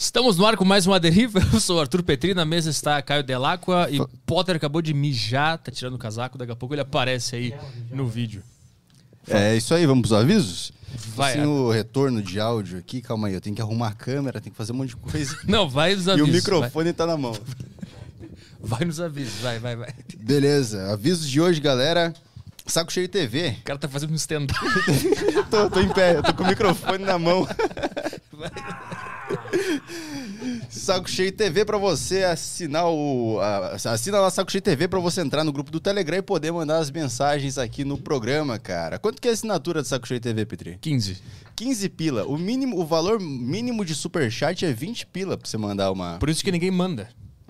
Estamos no ar com mais uma deriva. Eu sou o Arthur Petri, na mesa está Caio Delacqua e Potter acabou de mijar, tá tirando o casaco, daqui a pouco ele aparece aí no vídeo. É isso aí, vamos pros avisos? Vai, Assim, o retorno de áudio aqui, calma aí, eu tenho que arrumar a câmera, tenho que fazer um monte de coisa. Não, vai nos e avisos. o microfone tá na mão. Vai, vai nos avisos, vai, vai, vai. Beleza, avisos de hoje, galera. Saco Cheio TV. O cara tá fazendo um stand-up. tô, tô em pé, eu tô com o microfone na mão. Saco Cheio TV pra você assinar o. a- assina lá Saco Cheio TV pra você entrar no grupo do Telegram e poder mandar as mensagens aqui no programa, cara. Quanto que é a assinatura do Saco Cheio TV, Petri? 15. 15 pila. O mínimo, o valor mínimo de superchat é 20 pila pra você mandar uma. Por isso que ninguém manda.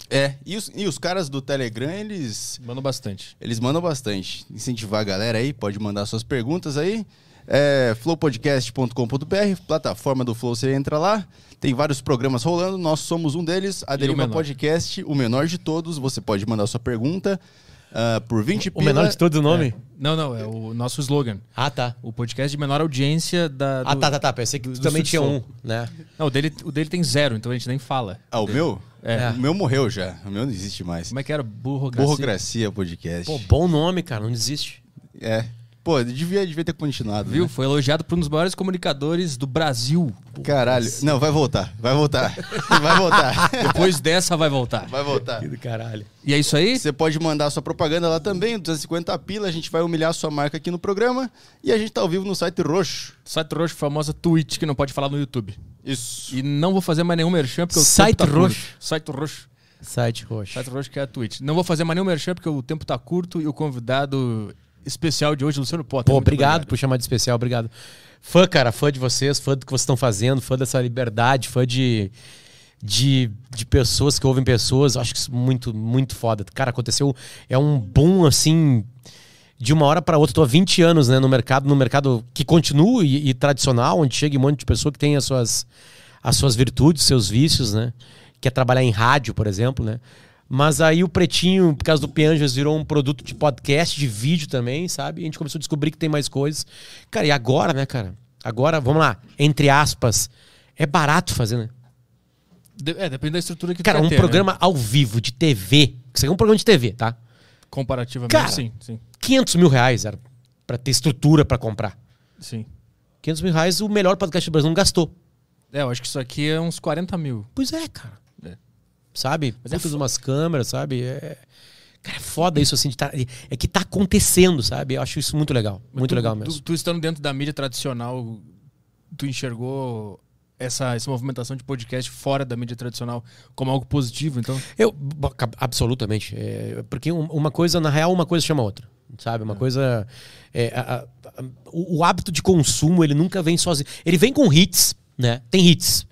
É, e os, e os caras do Telegram, eles. Mandam bastante. Eles mandam bastante. Incentivar a galera aí, pode mandar suas perguntas aí. É, flowpodcast.com.br, plataforma do Flow, você entra lá. Tem vários programas rolando, nós somos um deles. A o Deriva menor. Podcast, o menor de todos. Você pode mandar sua pergunta ah, por 20 O pila. menor de todos o nome? Não, não, é o nosso slogan. Ah, tá. O podcast de menor audiência da. Ah, do- tá, tá, tá. Pensei que do- também tinha um, né? Não, o dele, o dele tem zero, então a gente nem fala. Ah, o meu? É. O meu morreu já. O meu não existe mais. Como é que era? Burrocracia. Burrocracia Podcast. Pô, bom nome, cara. Não desiste. É. Pô, devia, devia ter continuado. Viu? né? Foi elogiado por um dos maiores comunicadores do Brasil. Caralho. Não, vai voltar. Vai voltar. Vai voltar. Depois dessa vai voltar. Vai voltar. Que do caralho. E é isso aí? Você pode mandar sua propaganda lá também, 250 pila, a gente vai humilhar a sua marca aqui no programa. E a gente tá ao vivo no site roxo. Site roxo, famosa Twitch, que não pode falar no YouTube. Isso. E não vou fazer mais nenhum merchan, porque o Site tá roxo. curto. Site roxo. Site roxo. Site roxo que é a Twitch. Não vou fazer mais nenhum merchan, porque o tempo tá curto e o convidado especial de hoje, Luciano Potter. Pô, Muito obrigado por chamar de especial, obrigado. Fã, cara, fã de vocês, fã do que vocês estão fazendo, fã dessa liberdade, fã de, de, de pessoas que ouvem pessoas. Acho que isso é muito, muito foda. Cara, aconteceu. É um boom assim. De uma hora para outra, tô há 20 anos né, no mercado, no mercado que continua e, e tradicional, onde chega um monte de pessoa que tem as suas, as suas virtudes, seus vícios, né? Quer trabalhar em rádio, por exemplo, né? Mas aí o Pretinho, por causa do Pianjas, virou um produto de podcast, de vídeo também, sabe? E a gente começou a descobrir que tem mais coisas. Cara, e agora, né, cara? Agora, vamos lá, entre aspas, é barato fazer, né? De- é, depende da estrutura que Cara, um ter, programa ao vivo de TV. Isso aqui é um programa de TV, tá? né? Comparativamente, Cara. sim, sim. 500 mil reais era pra ter estrutura pra comprar. Sim. 500 mil reais o melhor podcast do Brasil não gastou. É, eu acho que isso aqui é uns 40 mil. Pois é, cara. É. Sabe? Mas é Puta de fo- umas câmeras, sabe? É... Cara, é foda isso assim. De tá... É que tá acontecendo, sabe? Eu acho isso muito legal. Mas Muito tu- legal tu- mesmo. Tu, estando dentro da mídia tradicional, tu enxergou essa, essa movimentação de podcast fora da mídia tradicional como algo positivo, então? Eu, absolutamente. É, porque um- uma coisa, na real, uma coisa chama a outra. Sabe? Uma coisa. é, a- a- a- o, o hábito de consumo, ele nunca vem sozinho. Ele vem com hits, né? Tem hits.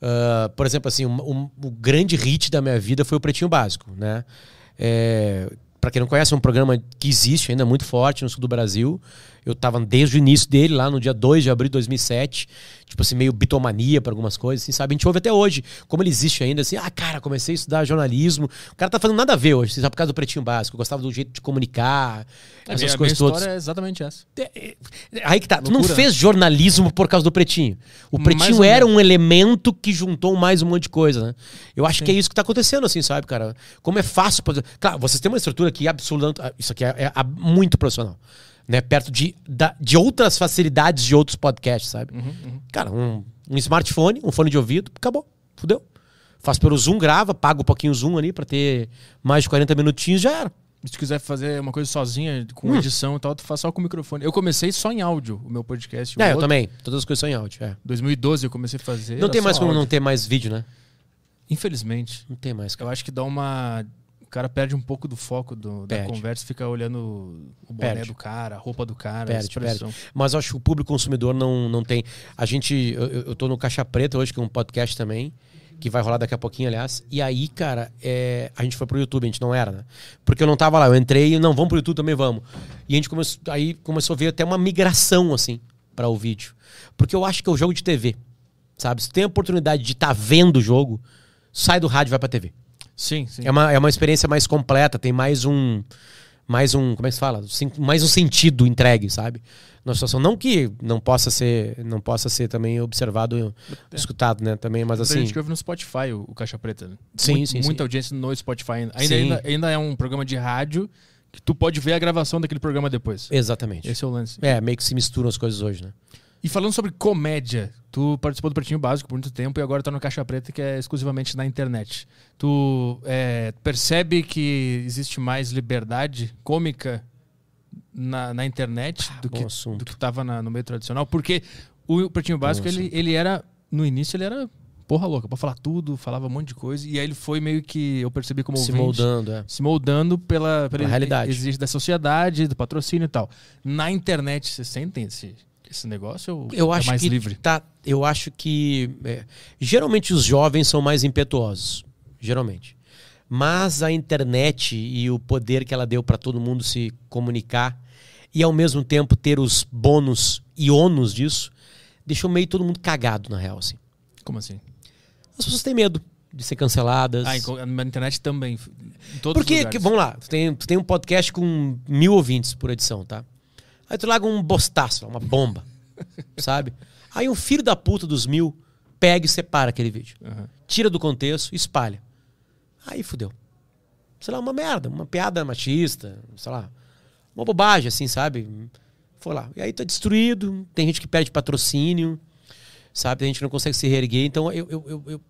Ah, por exemplo, assim, o grande hit da minha vida foi o Pretinho Básico, né? É, para quem não conhece, é um programa que existe ainda muito forte no sul do Brasil. Eu tava desde o início dele, lá no dia 2 de abril de 2007. Tipo assim, meio bitomania para algumas coisas, assim, sabe? A gente ouve até hoje. Como ele existe ainda, assim, ah, cara, comecei a estudar jornalismo. O cara tá fazendo nada a ver hoje, assim, sabe? Por causa do Pretinho Básico. Eu gostava do jeito de comunicar, A essas minha, coisas minha todas. história é exatamente essa. Aí que tá. Tu não Loucura. fez jornalismo por causa do Pretinho. O Mais Pretinho ou era um elemento que juntou mais um monte de coisa, né? Eu acho que é isso que tá acontecendo, assim, sabe, cara? Como é fácil. Claro, vocês têm uma estrutura aqui absolutamente. Isso aqui é, é a- muito profissional. Né? Perto de, da- de outras facilidades de outros podcasts, sabe? Cara, um, um smartphone, um fone de ouvido, acabou. Fudeu. Faz pelo Zoom, grava, paga um pouquinho o Zoom ali pra ter mais de 40 minutinhos, já era. Se tu quiser fazer uma coisa sozinha, com Hum. edição e tal, tu faz só com o microfone. Eu comecei só em áudio, o meu podcast. O É, eu outro, também. Todas as coisas são em áudio. É. 2012 eu comecei a fazer. Não tem mais como áudio. não ter mais vídeo, né? Infelizmente. Não tem mais, cara. Eu acho que dá uma. O cara perde um pouco do foco do- da Perde. conversa, fica olhando o boné Perde. do cara, a roupa do cara, a Perde, expressão. Mas eu acho que o público consumidor não, não tem. A gente. Eu, eu tô no Caixa Preta hoje, que é um podcast também, que vai rolar daqui a pouquinho, aliás. E aí, cara, é, a gente foi pro YouTube, a gente não era, né? Porque eu não tava lá, eu entrei e não, vamos pro YouTube também, vamos. E a gente começou. Aí começou a ver até uma migração, assim, para o vídeo. Porque eu acho que é o jogo de TV. Sabe? Se tem a oportunidade de estar vendo o jogo, sai do rádio e vai pra TV. Sim, sim. É uma, é uma experiência mais completa, tem mais um. mais um, como é que se fala? Mais um sentido entregue, sabe? Na situação não que não possa ser, não possa ser também observado, escutado, né, também, mas assim, gente que ouve no Spotify o, o Caixa Preta. né? Sim, sim, Muita sim. audiência no Spotify. Ainda, Sim. ainda, ainda é um programa de rádio que tu pode ver a gravação daquele programa depois. exatamente. Esse é o lance. É, meio que se misturam as coisas hoje, né? E falando sobre comédia, tu participou do Pretinho Básico por muito tempo e agora tá no Caixa Preta, que é exclusivamente na internet. Tu é, percebe que existe mais liberdade cômica na, na internet do, bom que, assunto. do que tava na- no meio tradicional? Porque o Pretinho Básico, ele, ele era, no início, ele era porra louca, pra falar tudo, falava um monte de coisa, e aí ele foi meio que, eu percebi como se ouvinte, moldando, é. se moldando pela, pela Pela realidade. exigência da sociedade, do patrocínio e tal. Na internet, vocês sentem esse, esse negócio ou Eu é acho mais que livre? tá, eu acho que é, geralmente os jovens são mais impetuosos, geralmente. Mas a internet e o poder que ela deu para todo mundo se comunicar e ao mesmo tempo ter os bônus e ônus disso, deixou meio todo mundo cagado na real, assim. Como assim? As pessoas têm medo de ser canceladas. Ah, na internet também. Porque, que, vamos lá, tu tem, tu tem um podcast com mil ouvintes por edição, tá? Aí tu larga um bostaço, uma bomba, sabe? Aí um filho da puta dos mil pega e separa aquele vídeo. Aham. Tira do contexto e espalha. Aí fudeu. Sei lá, uma merda, uma piada machista, sei lá. Uma bobagem, assim, sabe? Foi lá. E aí tá destruído, tem gente que perde patrocínio, sabe? Tem gente que não consegue se reerguer. Então eu, eu, eu, eu,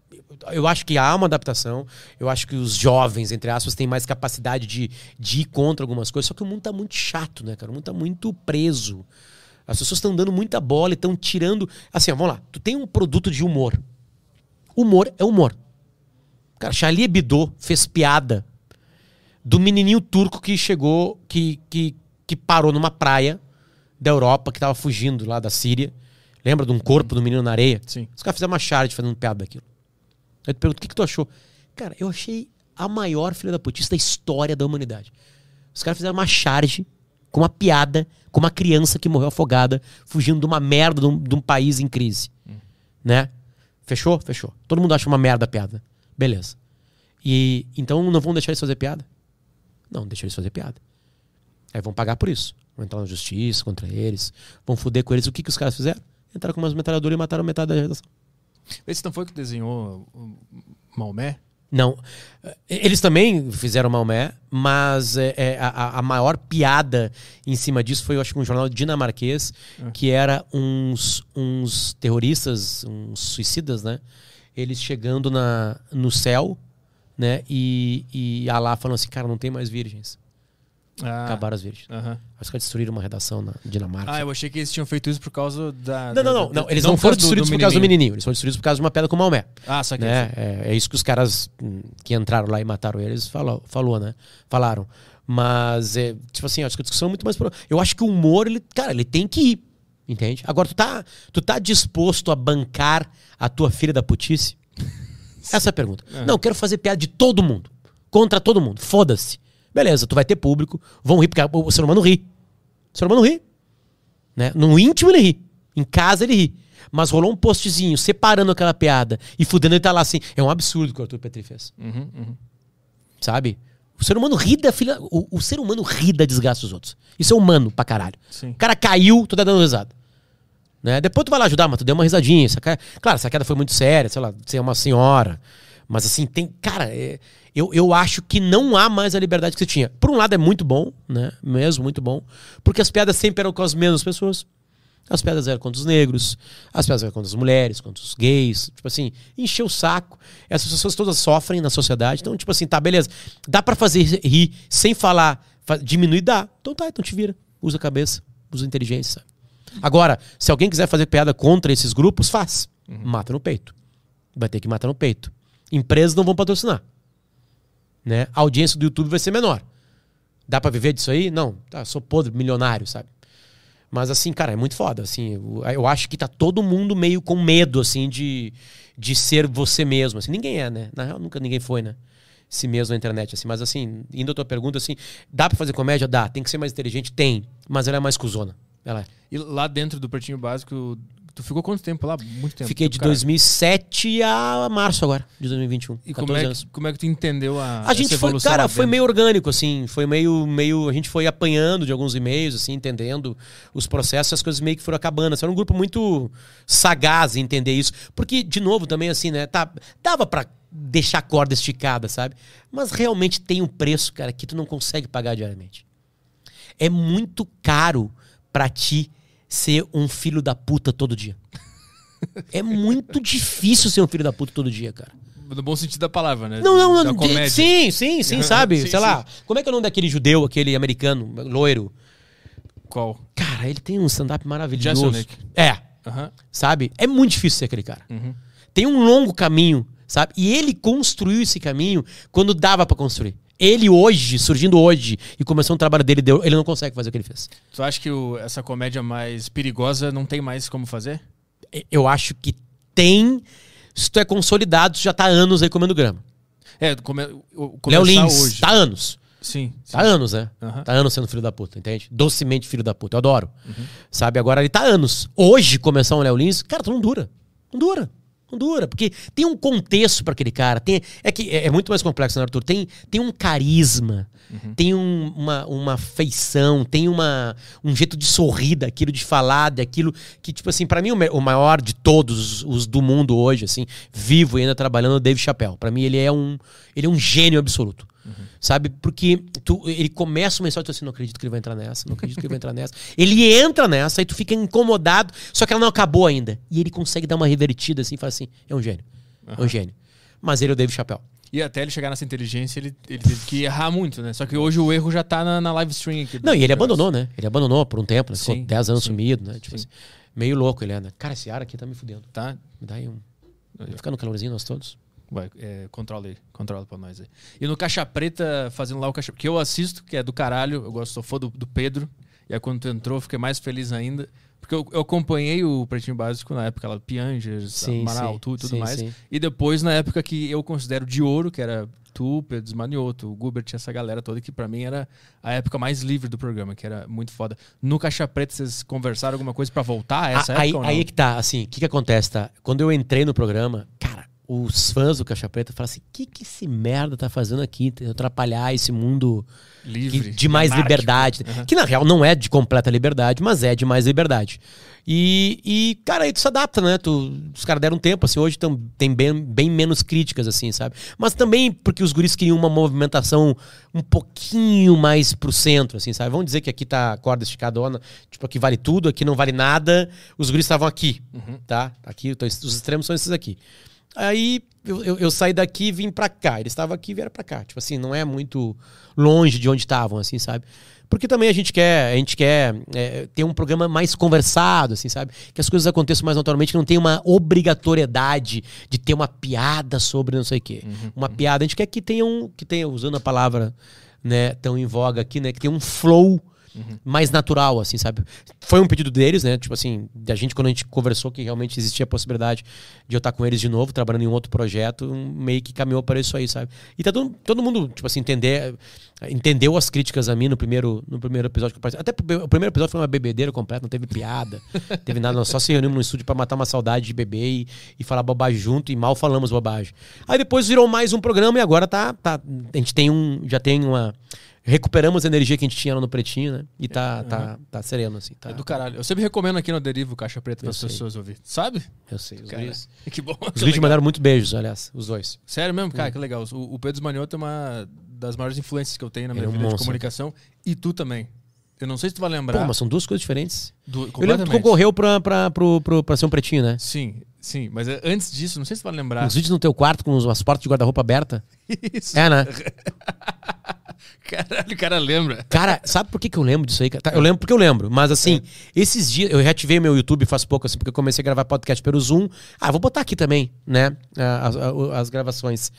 eu- acho que há uma adaptação. Eu acho que os jovens, entre aspas, têm mais capacidade de, de ir contra algumas coisas. Só que o mundo tá muito chato, né, cara? O mundo tá muito preso. As pessoas estão dando muita bola e estão tirando. Assim, ó, vamos lá. Tu tem um produto de humor. Humor é humor. Cara, Charlie Hebdo fez piada do menininho turco que chegou, que, que, que parou numa praia da Europa, que tava fugindo lá da Síria. Lembra de um corpo do menino na areia? Sim. Os caras fizeram uma charge fazendo piada daquilo. Aí tu pergunta, o que, que tu achou? Cara, eu achei a maior filha da putista da história da humanidade. Os caras fizeram uma charge com uma piada com uma criança que morreu afogada, fugindo de uma merda de um, de um país em crise. Né? Fechou? Fechou. Todo mundo acha uma merda a piada. Beleza. E então não vão deixar eles fazer piada? Não, deixa eles fazer piada. Aí vão pagar por isso. Vão entrar na justiça contra eles, vão foder com eles. O que, que os caras fizeram? Entraram com umas metralhadoras e mataram metade da redação. Esse não foi que desenhou Maomé? Não. Eles também fizeram Maomé, mas é, é, a, a maior piada em cima disso foi, eu acho um jornal dinamarquês, que era uns, uns terroristas, uns suicidas, né? Eles chegando na, no céu, né? E, e Alá falando assim, cara, não tem mais virgens. Ah, Acabaram as virgens. aham. Acho que destruíram uma redação na Dinamarca. Ah, eu achei que eles tinham feito isso por causa da. Não, não, não, não. Eles não não foram do- destruídos do por causa do menininho. Eles foram destruídos por causa de uma pedra com Maomé. Ah, só que né? É, é isso que os caras hum, que entraram lá e mataram eles falou, falou né? Falaram. Mas, é, tipo assim, acho que a discussão é muito mais... pro- Eu acho que o humor, ele, cara, ele tem que ir. Entende? Agora, tu tá, tu tá disposto a bancar a tua filha da putice? Essa é a pergunta. Não, eu quero fazer piada de todo mundo. Contra todo mundo. Foda-se. Beleza, tu vai ter público. Vão rir, porque o ser humano ri. O ser humano ri. Né? No íntimo ele ri. Em casa ele ri. Mas rolou um postzinho separando aquela piada e fudendo ele tá lá assim. É um absurdo o que o Arthur Petri fez. Uhum, uhum. Sabe? O ser humano ri da filha. O, o ser humano ri da desgraça dos outros. Isso é humano pra caralho. Sim. O cara caiu, tu tá dando risada. Né? Depois tu vai lá ajudar, mas tu deu uma risadinha. Essa ca- Claro, essa queda foi muito séria, sei lá, você é uma senhora. Mas assim, tem. Cara, é- eu, eu acho que não há mais a liberdade que você tinha. Por um lado é muito bom, né? Mesmo muito bom. Porque as piadas sempre eram com as mesmas pessoas. As piadas eram contra os negros, as piadas eram contra as mulheres, contra os gays. Tipo assim, encheu o saco. Essas pessoas todas sofrem na sociedade. Então, tipo assim, tá, beleza. Dá pra fazer rir sem falar, fa- diminuir? Dá. Então tá, então te vira. Usa a cabeça, usa a inteligência. Agora, se alguém quiser fazer piada contra esses grupos, faz. Mata no peito. Vai ter que matar no peito. Empresas não vão patrocinar. Né? A audiência do YouTube vai ser menor. Dá pra viver disso aí? Não. Tá, sou podre, milionário, sabe? Mas assim, cara, é muito foda. Assim, eu, acho que tá todo mundo meio com medo, assim, de, de ser você mesmo. Assim, ninguém é, né? Na real, nunca ninguém foi, né? Si mesmo na internet, assim. Mas assim, indo à tua pergunta, assim, dá pra fazer comédia? Dá. Tem que ser mais inteligente? Tem. Mas ela é mais cuzona. Ela é. E lá dentro do Pretinho Básico, Tu ficou quanto tempo lá? Muito tempo. Fiquei de Cara, 2007 a março agora, de 2021. E 14 como é, anos. que, como é que tu entendeu a A gente foi, cara, foi meio orgânico, assim. Foi meio, meio. A gente foi apanhando de alguns e-mails, assim, entendendo os processos, as coisas meio que foram acabando. Assim, era um grupo muito sagaz em entender isso. Porque, de novo, também, assim, né? Tá, dava pra deixar a corda esticada, sabe? Mas realmente tem um preço, cara, que tu não consegue pagar diariamente. É muito caro pra ti ser um filho da puta todo dia. É muito difícil ser um filho da puta todo dia, cara. No bom sentido da palavra, né? Não, não, não. Sim, sim, sim, sabe? sim, Sei lá. Como é que é o nome daquele judeu, aquele americano, loiro? Qual? Cara, ele tem um stand-up maravilhoso. Jason. É, Aham. sabe? É muito difícil ser aquele cara. Uhum. Tem um longo caminho, sabe? E ele construiu esse caminho quando dava pra construir. Ele hoje, surgindo hoje, e começando o trabalho dele, ele não consegue fazer o que ele fez. Tu acha que o- essa comédia mais perigosa não tem mais como fazer? Eu acho que tem. Se tu é consolidado, tu já tá há anos aí comendo grama. É, come, o- Léo começar Lins, hoje. tá há anos. Sim. sim. Tá há anos, né? Aham. Tá há anos sendo filho da puta, entende? Docemente filho da puta. Eu adoro. Sabe? Agora ele tá há anos. Hoje, começar um Léo Lins, cara, tu não dura. Não dura. Não dura. Porque tem um contexto pra aquele cara. Tem, é que é, é muito mais complexo, né, Arthur? Tem, tem um carisma, tem um- uma, uma feição, tem uma, um jeito de sorrir daquilo, de falar daquilo. Que, tipo assim, pra mim, o, o maior de todos os do mundo hoje, assim, vivo e ainda trabalhando, é o Dave Chappelle. Pra mim, ele é um, ele é um gênio absoluto. Sabe? Porque tu, ele começa uma história e tu assim, não acredito que ele vai entrar nessa, não acredito que ele vai entrar nessa. Ele entra nessa e tu fica incomodado, só que ela não acabou ainda. E ele consegue dar uma revertida assim e fala assim: é um gênio. É um gênio. Mas ele é o Dave Chappelle. E até ele chegar nessa inteligência, ele, ele teve que errar muito, né? Só que hoje o erro já tá na, na live stream aqui. Não, e ele abandonou, né? Ele abandonou por um tempo, né? Ficou Sim, 10 anos sim, sumido, né? Tipo sim. assim, meio louco ele anda. Cara, esse ar aqui tá me fudendo. Tá? Me dá aí um. Vai ficar no calorzinho nós todos. Vai, é, controla aí, controla pra nós aí. E no Caixa Preta, fazendo lá o Caixa que eu assisto, que é do caralho, eu gosto, sou fã do, do Pedro. E aí quando tu entrou, fiquei mais feliz ainda. Porque eu, eu acompanhei o Pretinho Básico na época lá, Piangers, Sim, Amaral, tu e tudo sim, mais. sim. E depois, na época que eu considero de ouro, que era tu, Pedro Manioto, o Gubert, essa galera toda, que pra mim era a época mais livre do programa, que era muito foda. No Caixa Preta, vocês conversaram alguma coisa pra voltar a essa A- aí, época não? aí é que tá, assim, o que que acontece, tá? Quando eu entrei no programa, cara, os fãs do Caixa Preta falaram assim, o que que esse merda tá fazendo aqui? Atrapalhar esse mundo que- Livre. de mais anárquico. liberdade. Aham. Que na real não é de completa liberdade, mas é de mais liberdade. E, e, cara, aí tu se adapta, né? Tu, os caras deram tempo, assim, hoje tão, tem bem, bem menos críticas, assim, sabe? Mas também porque os guris queriam uma movimentação um pouquinho mais pro centro, assim, sabe? Vamos dizer que aqui tá a corda esticadona, tipo, aqui vale tudo, aqui não vale nada. Os guris estavam aqui, tá? Aqui, então, os extremos são esses aqui. Aí eu, eu, eu saí daqui e vim pra cá. Eles estavam aqui e vieram pra cá. Tipo assim, não é muito longe de onde estavam, assim, sabe? Porque também a gente quer, a gente quer é, ter um programa mais conversado, assim, sabe? Que as coisas aconteçam mais naturalmente, que não tem uma obrigatoriedade de ter uma piada sobre não sei o quê. Uma piada, a gente quer que tenha um, que tenha, usando a palavra né, tão em voga aqui, né? Que tenha um flow mais natural, assim, sabe? Foi um pedido deles, né? Tipo assim, da gente, quando a gente conversou que realmente existia a possibilidade de eu estar com eles de novo, trabalhando em um outro projeto, meio que caminhou para isso aí, sabe? E tá todo, todo mundo, tipo assim, entender, entendeu as críticas a mim no primeiro, no primeiro episódio que eu participei. Até o primeiro episódio foi uma bebedeira completa, não teve piada, teve nada, nós só se reunimos no estúdio para matar uma saudade de beber e, e falar bobagem junto, e mal falamos bobagem. Aí depois virou mais um programa e agora tá, tá a gente tem um, já tem uma recuperamos a energia que a gente tinha lá no Pretinho, né? E tá, tá, tá sereno, assim. Tá, É do caralho. Eu sempre recomendo aqui no Derivo o Caixa Preta para as pessoas ouvir. Sabe? Eu sei. Os que bom. os te mandaram muito beijos, aliás, os dois. Sério mesmo? Cara, que legal. O, o Pedro Manioto é uma das maiores influências que eu tenho na minha é um vida de monstro. comunicação. E tu também. Eu não sei se tu vai lembrar. Pô, mas são duas coisas diferentes. do, Eu lembro que concorreu pra, pra, pro, pro, pra ser um pretinho, né? Sim, sim. Mas é, antes disso, não sei se tu vai lembrar. Uns vídeos no teu quarto com umas portas de guarda-roupa aberta. Isso. É, né? Caralho, o cara lembra. Cara, sabe por que, que eu lembro disso aí? Tá, eu lembro porque eu lembro. Mas assim, esses dias, eu reativei meu YouTube faz pouco, assim, porque eu comecei a gravar podcast pelo Zoom. Ah, vou botar aqui também, né? As, as- gravações.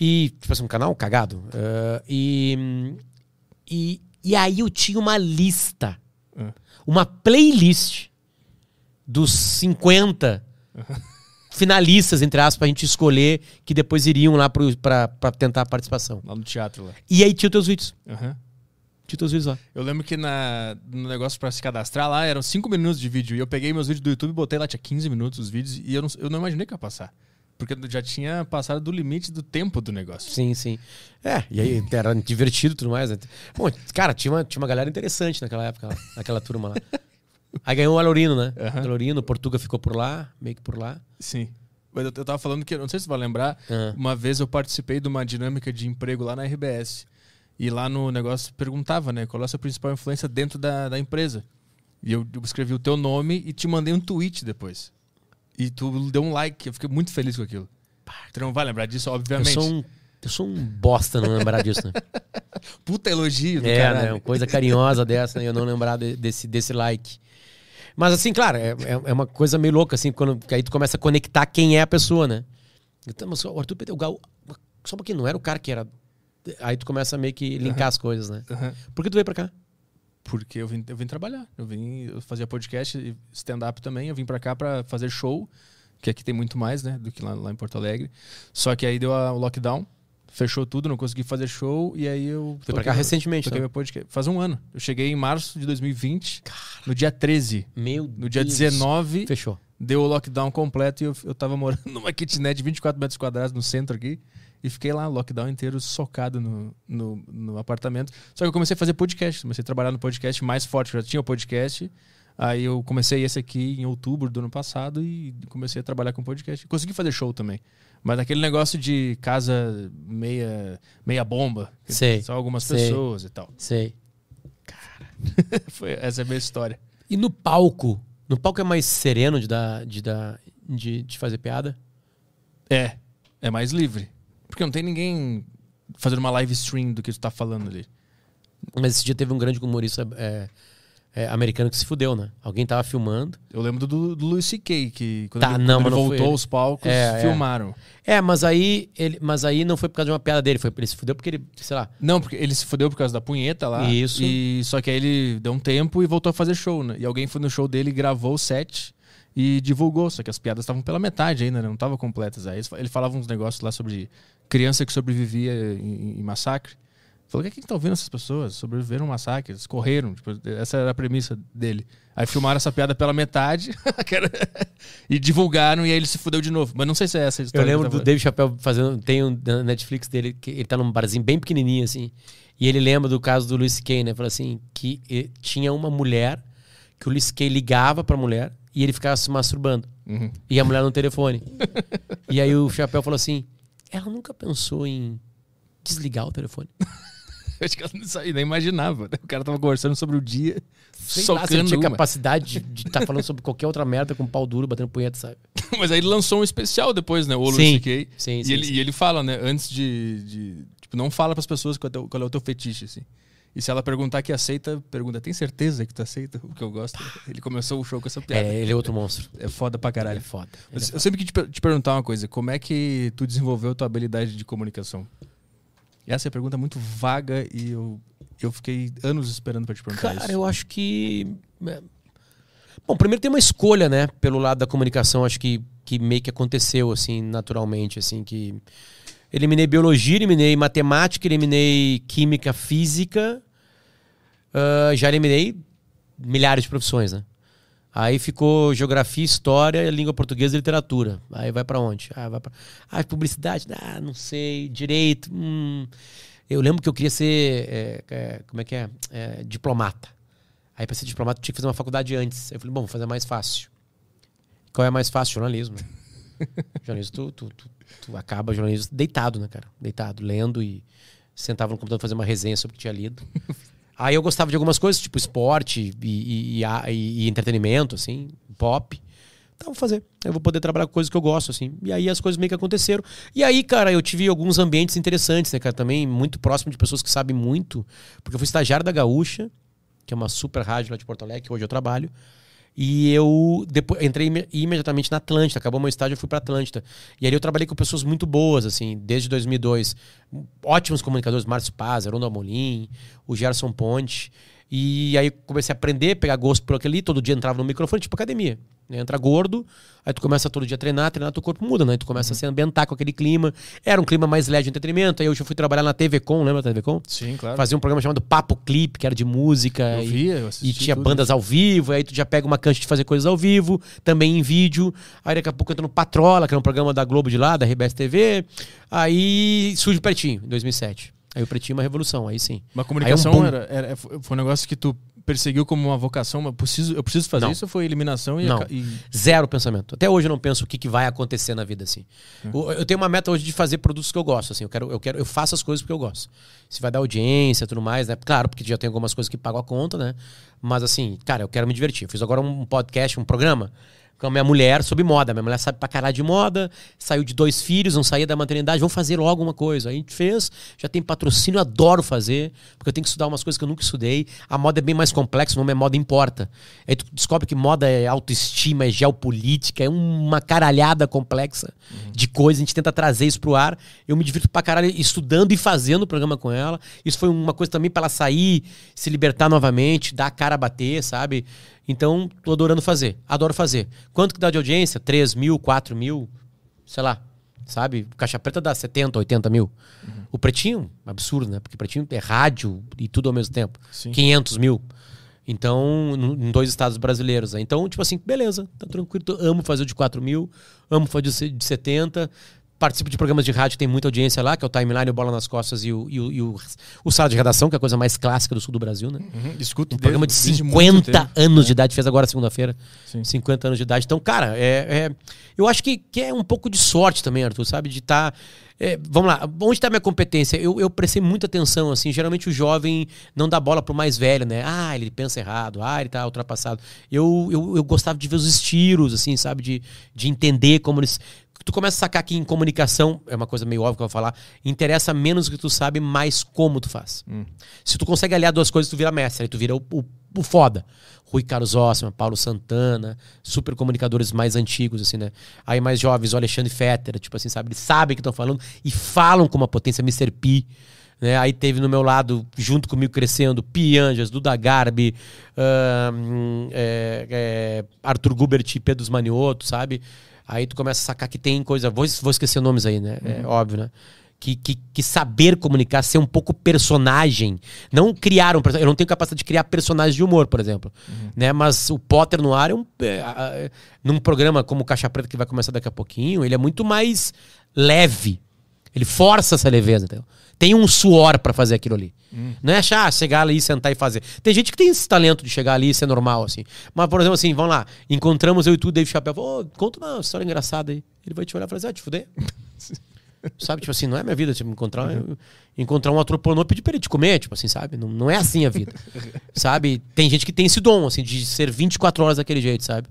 E, tipo assim, um canal cagado. Ah, e, e, e aí eu tinha uma lista. Ah. Uma playlist dos 50 finalistas, entre aspas, pra gente escolher, que depois iriam lá pro, pra, pra tentar a participação. Lá no teatro lá. E aí tinha os teus vídeos. Aham. de teus vídeos lá. Eu lembro que na, no negócio pra se cadastrar lá eram 5 minutos de vídeo. E eu peguei meus vídeos do YouTube e botei lá, tinha 15 minutos os vídeos. E eu não, eu não imaginei que ia passar. Porque já tinha passado do limite do tempo do negócio. Sim, sim. É, e aí era divertido e tudo mais. Né? Bom, cara, tinha uma, tinha uma galera interessante naquela época, naquela turma lá. Aí ganhou o Alorino, né? Aham. Alorino, Portuga ficou por lá, meio que por lá. Sim. Mas eu, eu tava falando que, não sei se você vai lembrar, Ah. uma vez eu participei de uma dinâmica de emprego lá na RBS. E lá no negócio perguntava, né? Qual é a sua principal influência dentro da, da empresa? E eu, eu escrevi o teu nome e te mandei um tweet depois. E tu deu um like. Eu fiquei muito feliz com aquilo. Tu não vai lembrar disso, Eu obviamente. sou um. Eu sou um bosta não lembrar disso, né? Puta elogio do É, caralho. né? Uma coisa carinhosa dessa, né? Eu não lembrar de- desse, desse like. Mas assim, claro, é, é- é uma coisa meio louca, assim, quando que aí tu começa a conectar quem é a pessoa, né? Então, mas o Arthur Pedro Gal, só um pouquinho, não era o cara que era. Aí tu começa a meio que linkar as coisas, né? Aham. Por que tu veio pra cá? Porque eu vim, eu vim trabalhar. Eu vim eu fazia podcast e stand-up também. Eu vim pra cá pra fazer show, que aqui tem muito mais, né, do que lá, lá em Porto Alegre. Só que aí deu a- o lockdown, fechou tudo, não consegui fazer show e aí eu. Foi pra cá recentemente, toquei né? meu podcast. Faz um ano. Eu cheguei em março de 2020, no dia 13. Meu No dia Deus. 19, Fechou. deu o lockdown completo e eu, eu tava morando numa kitnet de 24 metros quadrados no centro aqui. E fiquei lá, lockdown inteiro, socado no, no, no apartamento. Só que eu comecei a fazer podcast. Comecei a trabalhar no podcast mais forte. Eu já tinha o podcast. Aí eu comecei esse aqui em outubro do ano passado e comecei a trabalhar com podcast. Consegui fazer show também. Mas aquele negócio de casa meia, meia bomba. Sei, Só algumas sei. pessoas e tal. Sei. Foi, essa é a minha história. E no palco? No palco é mais sereno de dar, de dar, de, de fazer piada? É, é mais livre. Porque não tem ninguém fazendo uma live stream do que tu tá falando ali. Mas esse dia teve um grande humorista é, é, americano que se fudeu, né? Alguém tava filmando. Eu lembro do, do Louis C.K., que quando Tá, ele, não, quando ele não voltou aos palcos, É, é. filmaram. É, mas aí ele, mas aí não foi por causa de uma piada dele, foi ele se fudeu porque ele, sei lá. Não, porque ele se fudeu por causa da punheta lá. Isso. E, só que aí ele deu um tempo e voltou a fazer show, né? E alguém foi no show dele, gravou o set e divulgou. Só que as piadas estavam pela metade ainda, né? Não estavam completas. Aí ele falava uns negócios lá sobre criança que sobrevivia em, em massacre. Falou, o que é que tá ouvindo essas pessoas? Sobreviveram a um massacre, eles correram. Tipo, essa era a premissa dele. Aí filmaram essa piada pela metade e divulgaram e aí ele se fudeu de novo. Mas não sei se é essa a Eu história. lembro que do tava- Dave Chappelle fazendo, tem um na Netflix dele que ele tá num barzinho bem pequenininho assim. E ele lembra do caso do Luis Kay, né? Fala assim, que eh, tinha uma mulher que o Luis Kay ligava pra mulher e ele ficava se masturbando. Uhum. E a mulher no telefone. e aí o Chappelle falou assim: ela nunca pensou em desligar o telefone. Acho que ela não sabia, nem imaginava. né? O cara tava conversando sobre o dia, Sei lá, se ele socando tinha uma. capacidade de estar falando sobre qualquer outra merda com pau duro, batendo punheta, sabe? Mas aí ele lançou um especial depois, né? O Louis Sim. C.K. Sim, e, sim, ele, sim. e ele fala, né? Antes de, de- Tipo, não fala pras pessoas qual é, o teu, qual é o teu fetiche, assim. E se ela perguntar que aceita, pergunta, tem certeza que tu aceita o que eu gosto? Ele começou o show com essa piada. É, ele é outro monstro. É, foda pra Ele caralho. é foda. Ele Mas é eu sempre quis te, te perguntar uma coisa. Como é que tu desenvolveu tua habilidade de comunicação? Essa é a pergunta muito vaga e eu, eu fiquei anos esperando pra te perguntar Cara, isso. eu acho que. é, Bom, primeiro tem uma escolha, né? Pelo lado da comunicação, acho que, que meio que aconteceu, assim, naturalmente, assim, que. Eliminei biologia, eliminei matemática, eliminei química, física. ah, já eliminei milhares de profissões, né? Aí ficou geografia, história, língua portuguesa e literatura. Aí vai pra onde? Ah, vai pra... ah, publicidade? Ah, não sei. Direito? Hum. Eu lembro que eu queria ser. é, é, como é que é? É, diplomata. Aí pra ser diplomata eu tinha que fazer uma faculdade antes. Aí eu falei, bom, vou fazer mais fácil. Qual é mais fácil? Jornalismo. jornalismo, tu, tu, tu, tu acaba jornalismo deitado, né, cara? Deitado, lendo e sentava no computador fazer uma resenha sobre o que tinha lido. Aí eu gostava de algumas coisas, tipo esporte e, e- e e entretenimento, assim, pop. Então vou fazer. Eu vou poder trabalhar com coisas que eu gosto, assim. E aí as coisas meio que aconteceram. E aí, cara, eu tive alguns ambientes interessantes, né, cara? Também muito próximo de pessoas que sabem muito. Porque eu fui estagiário da Gaúcha, que é uma super rádio lá de Porto Alegre, que hoje eu trabalho. E eu depois entrei ime- imediatamente na Atlântida. Acabou meu estágio, eu fui para Atlântida. E ali eu trabalhei com pessoas muito boas, assim, desde 2002. Ótimos comunicadores, Márcio Paz, Aronda Amolim, o Gerson Ponte. E aí comecei a aprender, pegar gosto por aquele ali, todo dia entrava no microfone, tipo academia. Né? Entra gordo, aí tu começa todo dia a treinar, treinar, teu corpo muda, né? Tu começa a se ambientar com aquele clima. Era um clima mais leve de entretenimento. Aí eu já fui trabalhar na TV Com, lembra da TV Com? Sim, claro. Fazia um programa chamado Papo Clipe, que era de música. Eu e- via, eu e tinha tudo. bandas ao vivo, aí tu já pega uma cancha de fazer coisas ao vivo, também em vídeo. Aí daqui a pouco entra no Patrola, que era um programa da Globo de lá, da RBS TV. Aí surge o Pretinho, em 2007. Aí o Pretinho é uma revolução, aí sim. Uma comunicação Aí é um era, era- foi um negócio que tu perseguiu como uma vocação, mas preciso, eu preciso fazer Não. isso ou foi eliminação e, Não. e- Zero pensamento. Até hoje eu não penso o que, que vai acontecer na vida assim. O- Eu tenho uma meta hoje de fazer produtos que eu gosto, assim. Eu quero, eu quero, eu faço as coisas porque eu gosto. Se vai dar audiência, e tudo mais, né? Claro, porque já tem algumas coisas que pagam a conta, né? Mas assim, cara, eu quero me divertir. Eu fiz agora um podcast, um programa com a minha mulher sobre moda. Minha mulher sabe pra caralho de moda, saiu de dois filhos, não saía da maternidade, vamos fazer logo uma coisa. Aí a gente fez, já tem patrocínio, adoro fazer, porque eu tenho que estudar umas coisas que eu nunca estudei. A moda é bem mais complexa, o nome é moda importa. Aí tu descobre que moda é autoestima, é geopolítica, é uma caralhada complexa de coisas. A gente tenta trazer isso pro ar. Eu me divirto pra caralho estudando e fazendo o programa com ela. Isso foi uma coisa também pra ela sair, se libertar novamente, dar a cara a bater, sabe? Então, tô adorando fazer. Adoro fazer. Quanto que dá de audiência? 3 mil, 4 mil? Sei lá. Sabe? Caixa Preta dá 70, 80 mil. O Pretinho, absurdo, né? Porque Pretinho é rádio e tudo ao mesmo tempo. Sim. 500 mil. Então, em dois estados brasileiros. Então, tipo assim, beleza, tá tranquilo. amo fazer o de 4 mil, amo fazer o de 70. Participo de programas de rádio que tem muita audiência lá, que é o Timeline, o Bola nas Costas e o, e o, e o, o Sala de Redação, que é a coisa mais clássica do sul do Brasil, né? Uhum, escuto Um programa de desde- desde muito 50 tempo. anos de idade, fez agora segunda-feira. Sim. 50 anos de idade. Então, cara, é, é- eu acho que, que é um pouco de sorte também, Arthur, sabe? De estar. vamos lá, onde está minha competência? Eu, eu prestei muita atenção, assim. Geralmente o jovem não dá bola pro mais velho, né? Ah, ele pensa errado, ah, ele tá ultrapassado. Eu, eu, eu gostava de ver os estilos, assim, sabe? De, de entender como eles. Tu começa a sacar que em comunicação, é uma coisa meio óbvia que eu vou falar, interessa menos o que tu sabe, mais como tu faz. Se tu consegue aliar duas coisas, tu vira mestre, aí tu vira o, o, o foda. Rui Carlos Ossman, Paulo Santana, super comunicadores mais antigos, assim, né? Aí mais jovens, o Alexandre Fetter, tipo assim, sabe? Eles sabem o que estão falando e falam com uma potência, Mr. P. Né? Aí teve no meu lado, junto comigo crescendo, Pi Anjas, Duda Garbi, ahn, é, é, Arthur Gubert e Pedro Manioto, sabe? Aí tu começa a sacar que tem coisa. Vou, vou esquecer nomes aí, né? É óbvio, né? Que, que, que saber comunicar, ser um pouco personagem. Não criar um personagem. Eu não tenho capacidade de criar personagens de humor, por exemplo. Né? Mas o Potter no ar é um. é, é, num programa como Caixa Preta, que vai começar daqui a pouquinho, ele é muito mais leve. Ele força essa leveza, entendeu? Tem um suor pra fazer aquilo ali. Não é achar, ah, chegar ali, sentar e fazer. Tem gente que tem esse talento de chegar ali e ser normal, assim. Mas, por exemplo, assim, vamos lá, encontramos eu e tu, Dave Chappelle. Ô, conta uma história engraçada aí. Ele vai te olhar e falar assim, ah, te fuder. sabe, tipo assim, não é minha vida, tipo, encontrar, encontrar um ator pornô e pedir pra ele te comer, tipo assim, sabe? Não, não é assim a vida. sabe? Tem gente que tem esse dom, assim, de ser 24 horas daquele jeito, sabe?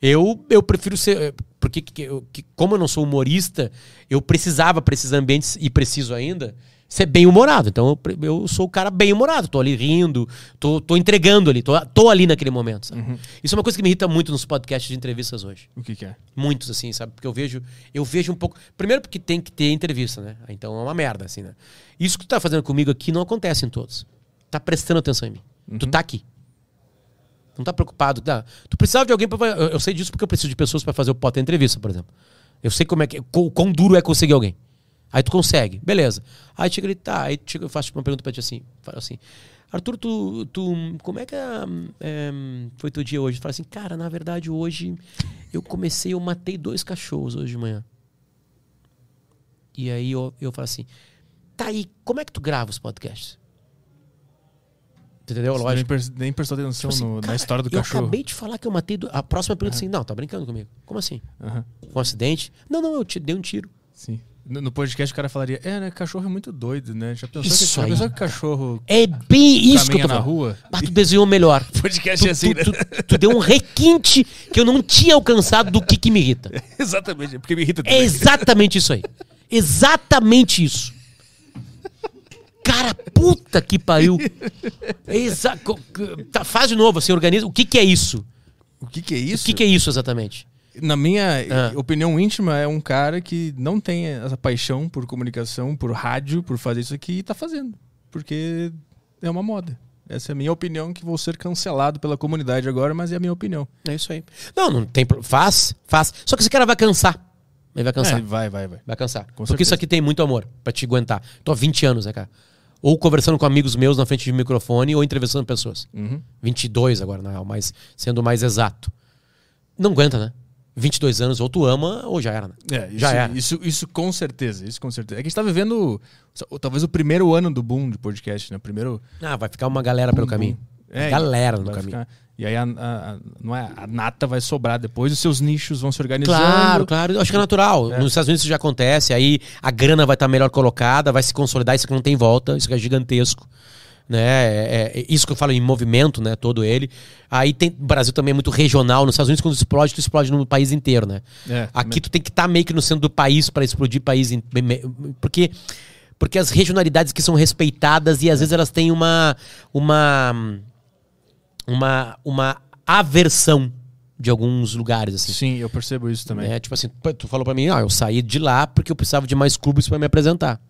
Eu, eu prefiro ser. Porque, que- que- como eu não sou humorista, eu precisava para esses ambientes, e preciso ainda, ser bem humorado. Então eu, eu sou o cara bem humorado. Tô ali rindo, tô, tô entregando ali, tô, tô ali naquele momento. sabe? Isso é uma coisa que me irrita muito nos podcasts de entrevistas hoje. O que, que é? Muitos, assim, sabe? Porque eu vejo, eu vejo um pouco. Primeiro, porque tem que ter entrevista, né? Então é uma merda, assim, né? Isso que tu tá fazendo comigo aqui não acontece em todos. Tá prestando atenção em mim. Tu tá aqui. Não tá preocupado. Tá? Tu precisava de alguém pra. Eu, eu sei disso porque eu preciso de pessoas pra fazer o pote entrevista, por exemplo. Eu sei como é que. Quão duro é conseguir alguém. Aí tu consegue, beleza. Aí chega ele, tá. Aí chega, eu faço uma pergunta pra ti assim. Fala assim. Arthur, tu, tu como é que é, foi teu dia hoje? Fala assim, cara, na verdade hoje eu comecei, eu matei dois cachorros hoje de manhã. E aí eu, eu falo assim, tá aí, como é que tu grava os podcasts? Entendeu? Você Lógico. nem, nem prestou atenção Tipo assim, no- na cara, história do eu cachorro. acabei de falar que eu matei. do- A próxima pergunta assim: não, tá brincando comigo. Como assim? Com um acidente? Não, não, eu te dei um tiro. sim. No, podcast o cara falaria, é, né, cachorro é muito doido, né? Já pensou, que, Isso já aí. pensou que cachorro É bem isso que eu tô na rua? Mas tu desenhou melhor. Podcast Tu, é assim, tu- né? tu- tu deu um requinte que eu não tinha alcançado do que, que me irrita. Exatamente, porque me irrita É também. exatamente isso aí. Exatamente isso. Cara, puta que pariu. Exa co- co- tá, faz de novo, assim, organiza. O que, que é isso? O que, que é isso? O que, que é isso exatamente? Na minha Ah. opinião íntima, é um cara que não tem essa paixão por comunicação, por rádio, por fazer isso aqui e tá fazendo. Porque é uma moda. Essa é a minha opinião, que vou ser cancelado pela comunidade agora, mas é a minha opinião. É isso aí. Não, não tem. Faz, faz. Só que esse cara vai cansar. Ele vai cansar. É, vai, vai, vai. Vai cansar. Com Porque certeza. isso aqui tem muito amor pra te aguentar. Tô há 20 anos, né, cara? Ou conversando com amigos meus na frente de microfone ou entrevistando pessoas. Uhum. 22 agora, na real, mas sendo mais exato. Não aguenta, né? 22 anos, ou tu ama ou já era, né? É, isso, Já era. Isso, isso com certeza, isso com certeza. É que a gente tá vivendo talvez o primeiro ano do boom de podcast, né? O primeiro. Ah, vai ficar uma galera pelo Bum, caminho. É, galera no caminho. ficar- E aí a, a- não é, a nata vai sobrar depois, os seus nichos vão se organizando. Claro, claro. Eu acho que é natural. Nos Estados Unidos isso já acontece. Aí a grana vai estar melhor colocada, vai se consolidar. Isso que não tem volta. Isso que é gigantesco. Né? É, é- isso que eu falo em movimento, né? Todo ele. Aí tem. O Brasil também é muito regional. Nos Estados Unidos, quando explode, tu explode no país inteiro, né? É, Aqui tu tem que estar meio que no centro do país para explodir país. in- Porque, porque as regionalidades que são respeitadas e às vezes elas têm uma. uma uma, uma aversão de alguns lugares, assim. Sim, eu percebo isso também. É, tipo assim, tu falou pra mim, ah, eu saí de lá porque eu precisava de mais clubes pra me apresentar.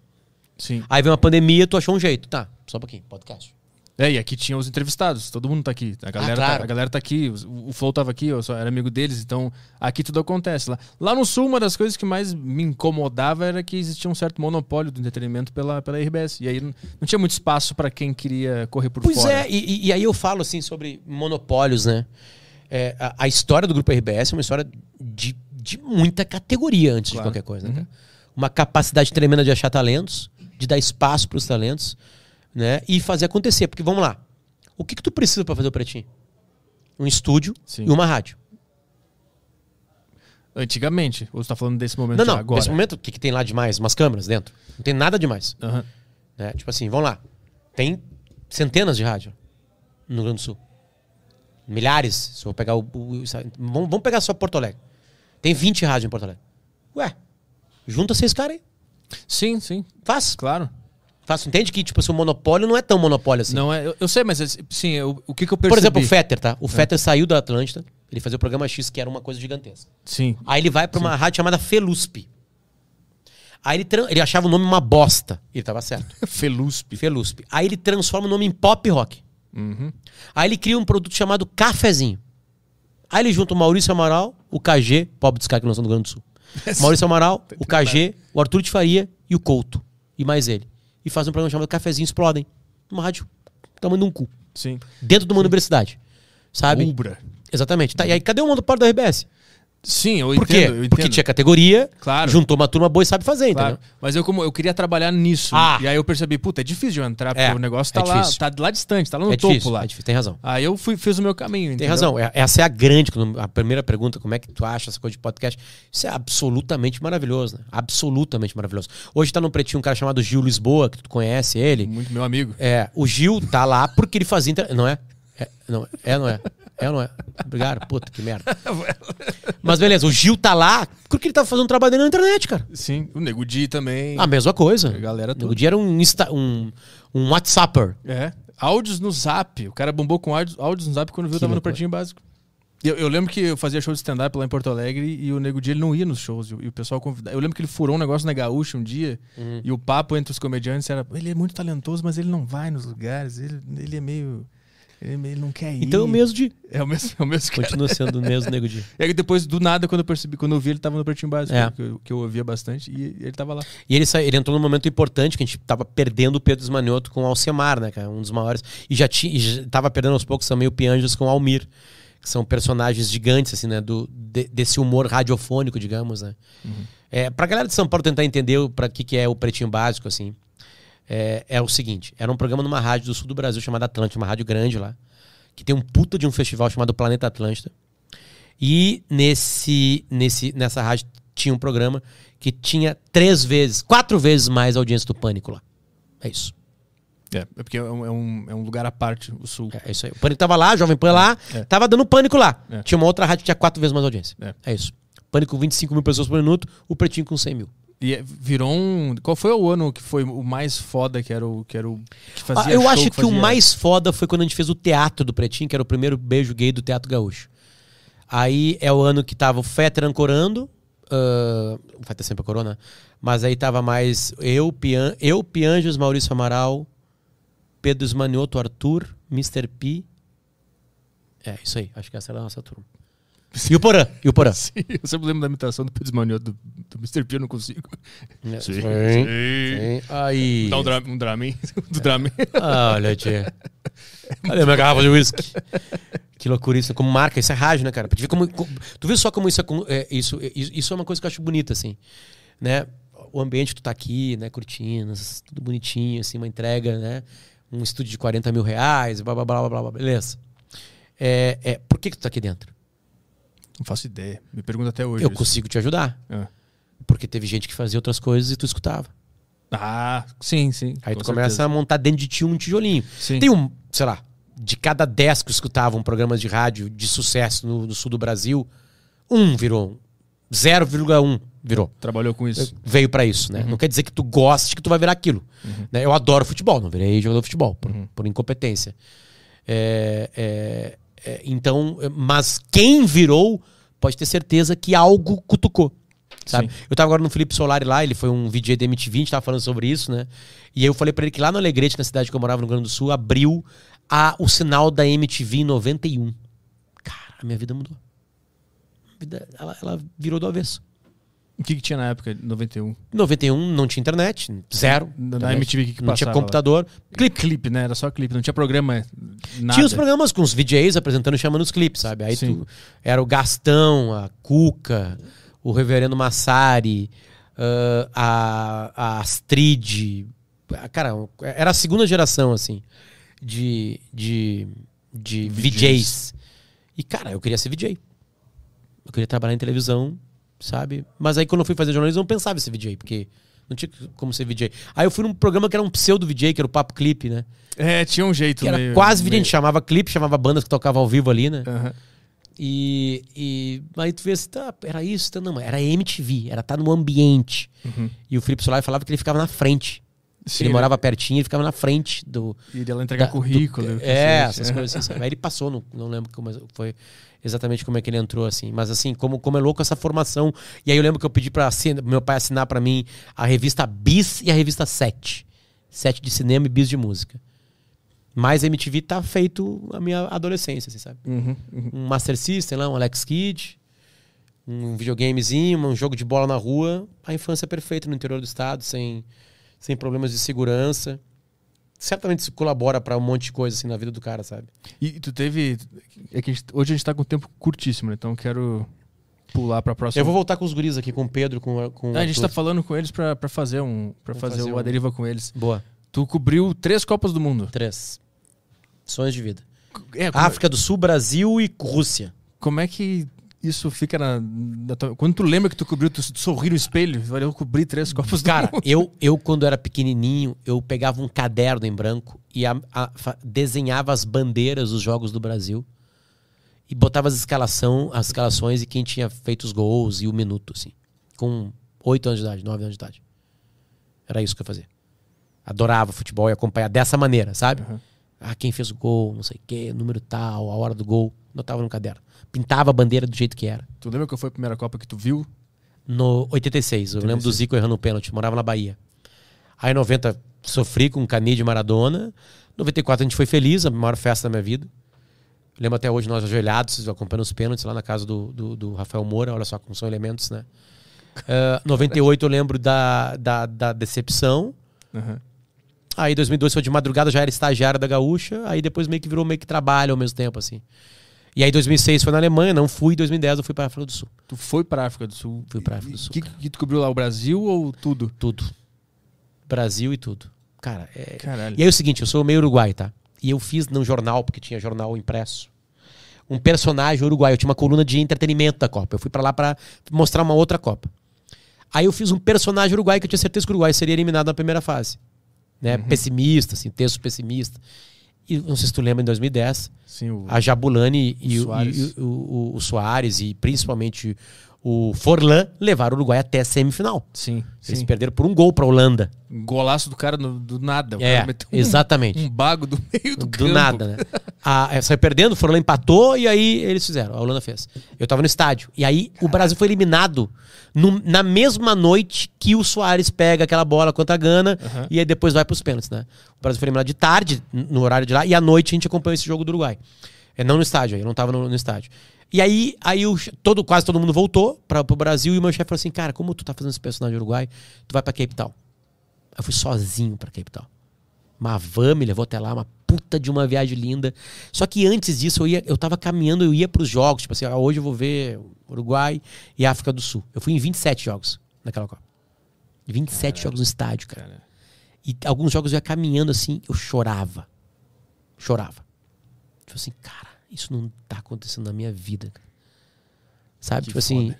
Sim. Aí veio uma pandemia, tu achou um jeito. Tá, só um pouquinho, podcast. É, e aqui tinha os entrevistados, todo mundo tá aqui. A galera, claro. tá, a galera tá aqui, o, o Flow tava aqui, eu só era amigo deles, então aqui tudo acontece. Lá, lá no Sul, uma das coisas que mais me incomodava era que existia um certo monopólio do entretenimento pela, pela RBS. E aí não, não tinha muito espaço pra quem queria correr por Pois fora. é, e, e- aí eu falo assim sobre monopólios, né? É, a, a história do grupo RBS é uma história de, de muita categoria antes Claro. de qualquer coisa, né? cara? Uma capacidade tremenda de achar talentos, de dar espaço pros talentos, né? E fazer acontecer. Porque vamos lá. O que, que tu precisa pra fazer o pretinho? Um estúdio Sim. e uma rádio. Antigamente, ou você tá falando desse momento Não, não. agora? Nesse momento, o que, que tem lá demais? Umas câmeras dentro. Não tem nada demais. Aham. Né? Tipo assim, vamos lá. Tem centenas de rádio no Rio Grande do Sul. Milhares. Se eu pegar o. o- vamos, vamos pegar só Porto Alegre. Tem 20 rádios em Porto Alegre. Ué, junta seis caras aí. Sim, sim, Faz. claro. Faz. Entende que, tipo assim, o monopólio não é tão monopólio assim. Não é, eu, eu sei, mas é- sim, eu- o que, que eu percebi... Por exemplo, o Fetter, tá? O Fetter saiu da Atlântida. Ele fazia o programa X, que era uma coisa gigantesca. Sim, Aí ele vai pra uma rádio chamada Felusp. Aí ele, ele achava o nome uma bosta. Ele tava certo. Felusp. Felusp. Aí ele transforma o nome em pop rock. Uhum. Aí ele cria um produto chamado Cafezinho. Aí ele junta o Maurício Amaral, o KG, pobre dos caras que não são do Rio Grande do Sul. Maurício Amaral, o KG, o Arthur de Faria e o Couto. E mais ele. E faz um programa chamado Cafezinho Explodem. Uma rádio tamanho de um cu. Sim. Dentro de uma universidade. Sabe? Ubra. Exatamente. Tá, e aí, cadê o monopólio da RBS? Sim, eu Por entendo. Porque tinha categoria, Claro. juntou uma turma boa e sabe fazer, Claro. entendeu? Mas eu, como, eu queria trabalhar nisso. Ah. E aí eu percebi, puta, é difícil de eu entrar, porque É, o negócio tá é lá, tá lá distante, tá lá no É topo difícil, lá. é difícil, tem razão. Aí eu fui, fiz o meu caminho, Tem entendeu? razão. É- Essa é a grande, a primeira pergunta, como é que tu acha essa coisa de podcast? Isso é absolutamente maravilhoso, né? Absolutamente maravilhoso. Hoje tá no pretinho um cara chamado Gil Lisboa, que tu conhece ele. Muito meu amigo. É, o Gil tá lá porque ele fazia. Não é? É, não é, não é. É ou não é? Obrigado, puta, que merda. Mas beleza, o Gil tá lá porque ele tava fazendo um trabalho dele na internet, cara. Sim, o Nego Di também. A mesma coisa. A galera toda. O dia era um, Insta, um, um WhatsApper. É. Áudios no Zap. O cara bombou com áudios, áudios no Zap quando viu, Que tava no. Pretinho Básico. Eu, eu lembro que eu fazia show de stand-up lá em Porto Alegre e o Nego Di ele não ia nos shows. E, o- e o pessoal convidava. Eu lembro que ele furou um negócio na Gaúcha um dia Uhum. e o papo entre os comediantes era: ele é muito talentoso, mas ele não vai nos lugares. Ele, ele é meio. Ele, é não quer ir. Então é o mesmo de. É o mesmo, é o mesmo cara. Continua sendo o mesmo nego de. E aí depois, do nada, quando eu percebi, quando eu vi, ele tava no Pretinho Básico, É. que, eu, que eu ouvia bastante, e ele tava lá. E ele, sa- ele entrou num momento importante que a gente tava perdendo o Pedro Esmanioto com o Alcemar, né, cara? Um dos maiores. E já, tinha, e já tava perdendo aos poucos também o Pianjas com o Almir. Que são personagens gigantes, assim, né? Do, de- desse humor radiofônico, digamos, né? É, pra galera de São Paulo tentar entender o- que, que é o Pretinho Básico, assim, é, é o seguinte: era um programa numa rádio do sul do Brasil chamada Atlântida, uma rádio grande lá, que tem um puta de um festival chamado Planeta Atlântida. E nesse, nesse, nessa rádio tinha um programa que tinha três vezes, quatro vezes mais audiência do Pânico lá. É isso. É, é porque é um, é um, é lugar à parte, o Sul. É isso aí. O Pânico tava lá, Jovem Pan lá, É. tava dando Pânico lá. É. Tinha uma outra rádio que tinha quatro vezes mais audiência. É. É, isso. Pânico com 25 mil pessoas por minuto, o Pretinho com 100 mil. E é- virou um. Qual foi o ano que foi o mais foda que era o. Que era o que Ah, fazia eu show, acho que, o fazia- mais foda foi quando a gente fez o teatro do Pretinho, que era o primeiro beijo gay do Teatro Gaúcho. Aí é o ano que tava o Fetter ancorando. ah, o Fetter sempre ancorou, né? Mas aí tava mais eu, Pian, eu Pianjas, Maurício Amaral, Pedro Esmanioto, Arthur, Mr. P. É, isso aí. Acho que essa era a nossa turma. E o Porã. E o Porã. Sim, eu sempre lembro da imitação do Pedro Manioto do, do Mr. P, eu não consigo. É, Sim, sim, sim. Aí. Dá um, dra um. Do Dramin. Ah, olha, tia. Cadê minha garrafa de whisky? Que loucura isso, como marca, isso é rádio, né, cara? Tu vê, como, tu vê só como isso é, com- é, isso, é, isso é uma coisa que eu acho bonita, assim, né? O ambiente que tu tá aqui, né, cortinas, tudo bonitinho, assim, uma entrega, né? Um estúdio de 40 mil reais, blá, blá, blá, blá, blá, blá, beleza. É, é, por que que tu tá aqui dentro? Não faço ideia. Me pergunta até hoje. Eu isso. consigo te ajudar, Ah. porque teve gente que fazia outras coisas e tu escutava. Ah, sim, sim. Aí tu começa a certeza. montar dentro de ti um tijolinho. Sim. Tem um, sei lá, de cada 10 que escutavam programas de rádio de sucesso no, no sul do Brasil, um virou. 0,1 virou. Trabalhou com isso. Veio pra isso, né? Não quer dizer que tu goste que tu vai virar aquilo. Né? Eu adoro futebol, não virei jogador de futebol, por, por incompetência. É, é, é, então, é, mas quem virou pode ter certeza que algo cutucou. Sabe? Eu tava agora no Felipe Solari lá, ele foi um VJ da MTV, a gente tava falando sobre isso, né? E aí eu falei pra ele que lá no Alegrete, na cidade que eu morava no Rio Grande do Sul, abriu a, o sinal da MTV em 91. Cara, a minha vida mudou. A vida, ela, ela virou do avesso. O que, que tinha na época, 91? Em 91 não tinha internet, zero. Na internet. MTV, que que Não tinha computador. Clipe. Clipe, né? Era só clipe, não tinha programa. Nada. Tinha os programas com os VJs apresentando e chamando os clipes, sabe? Aí Sim. tu, era o Gastão, a Cuca, o Reverendo Massari, ah, a, a Astrid. Cara, era a segunda geração, assim, de, de, de VJs. VJs. E, cara, eu queria ser VJ. Eu queria trabalhar em televisão, sabe? Mas aí quando eu fui fazer jornalismo, eu não pensava em ser VJ, porque não tinha como ser VJ. Aí eu fui num programa que era um pseudo VJ, que era o Papo Clipe, né? É, tinha um jeito Que era meio- quase VJ, a meio- gente chamava clipe, chamava bandas que tocavam ao vivo ali, né? Aham. E, e aí tu vê assim, tá, era isso, tá, não, era MTV, era estar no ambiente. Uhum. E o Felipe Solari falava que ele ficava na frente. Sim, ele né? morava pertinho, ele ficava na frente do. E ela entregar da- currículo. do- que é, essas coisas assim. sabe? Aí ele passou, não, não lembro como foi exatamente como é que ele entrou, assim. Mas assim, como, como é louco essa formação. E aí eu lembro que eu pedi para meu pai assinar para mim a revista Bis e a revista Sete. Sete de cinema e Bis de música. Mas a MTV tá feito a minha adolescência, assim, sabe? Uhum, uhum. um Master System lá, um Alex Kidd, um videogamezinho, um jogo de bola na rua. A infância perfeita no interior do estado, sem, sem problemas de segurança. Certamente isso colabora pra um monte de coisa assim na vida do cara, sabe? E tu teve. É que a gente- hoje a gente tá com tempo curtíssimo, né? Então eu quero pular pra próxima. Eu vou voltar com os guris aqui, com o Pedro, com, com o Ah, a gente tá falando com eles pra, pra fazer um. para fazer, fazer uma um- deriva com eles. Boa. Tu cobriu três Copas do Mundo. Três. Sonhos de vida. É, como, África do Sul, Brasil e Rússia. como é que isso fica na, na tua- Quando tu lembra que tu cobriu, tu sorri no espelho, eu cobri três Copas Cara, eu, eu quando era pequenininho, eu pegava um caderno em branco e a- a- desenhava as bandeiras dos jogos do Brasil e botava as, escalação, as escalações e quem tinha feito os gols e o minuto, assim. Com oito anos de idade, nove anos de idade. Era isso que eu fazia. Adorava futebol e acompanhar dessa maneira, sabe? Uhum. Ah, quem fez o gol, não sei o quê, número tal, a hora do gol. Notava no caderno. Pintava a bandeira do jeito que era. Tu lembra qual foi a primeira Copa que tu viu? No 86, eu lembro do Zico errando o pênalti, morava na Bahia. Aí em 90 sofri com o Cani de Maradona. 94 a gente foi feliz, a maior festa da minha vida. Lembro até hoje nós ajoelhados, acompanhando os pênaltis lá na casa do, do, do Rafael Moura, olha só como são elementos, né? Ah, 98 eu lembro da, da, da decepção. Aham. Aí 2002 foi de madrugada, já era estagiário da Gaúcha. Aí depois meio que virou meio que trabalho ao mesmo tempo, assim. E aí 2006 foi na Alemanha, não fui. 2010 eu fui para a África do Sul. Tu foi pra África do Sul. Fui pra África do Sul, O que, que tu cobriu lá? O Brasil ou tudo? Tudo. Brasil e tudo. Cara, é, Caralho. E aí é o seguinte, eu sou meio uruguai, tá? E eu fiz num jornal, porque tinha jornal impresso, um personagem uruguaio. Eu tinha uma coluna de entretenimento da Copa. Eu fui pra lá pra mostrar uma outra Copa. Aí eu fiz um personagem uruguaio que eu tinha certeza que o Uruguai seria eliminado na primeira fase. Né? Pessimista, assim, texto pessimista. E não sei se tu lembra, em 2010, Sim, o... a Jabulani e, O Soares. e o, o, o Soares e principalmente o Forlan levaram o Uruguai até a semifinal. Sim, Eles sim. perderam por um gol pra Holanda. Golaço do cara no- do nada. O É, cara meteu um- exatamente. Um bago do meio do, Do, campo. nada, né? A, é, saiu perdendo, o Forlan empatou e aí eles fizeram. A Holanda fez. Eu tava no estádio. E aí o Brasil foi eliminado no- na mesma noite que o Soares pega aquela bola contra a Gana Aham. e aí depois vai pros pênaltis, né? O Brasil foi eliminado de tarde, no horário de lá, e à noite a gente acompanhou esse jogo do Uruguai. É, não no estádio, eu não tava no, no estádio. E aí, aí o, todo, quase todo mundo voltou para pro Brasil e o meu chefe falou assim: Cara, como tu tá fazendo esse personagem Uruguai, tu vai pra Cape Town. Eu fui sozinho pra Cape Town. Uma van me levou até lá, uma puta de uma viagem linda. Só que antes disso, eu, ia, eu tava caminhando, eu ia pros jogos. Tipo assim, ah, hoje eu vou ver Uruguai e África do Sul. Eu fui em 27 jogos naquela Copa. 27 jogos no estádio, cara. Cara, E alguns jogos eu ia caminhando assim, eu chorava. Chorava. Tipo assim, cara, isso não tá acontecendo na minha vida. Sabe? Que tipo assim,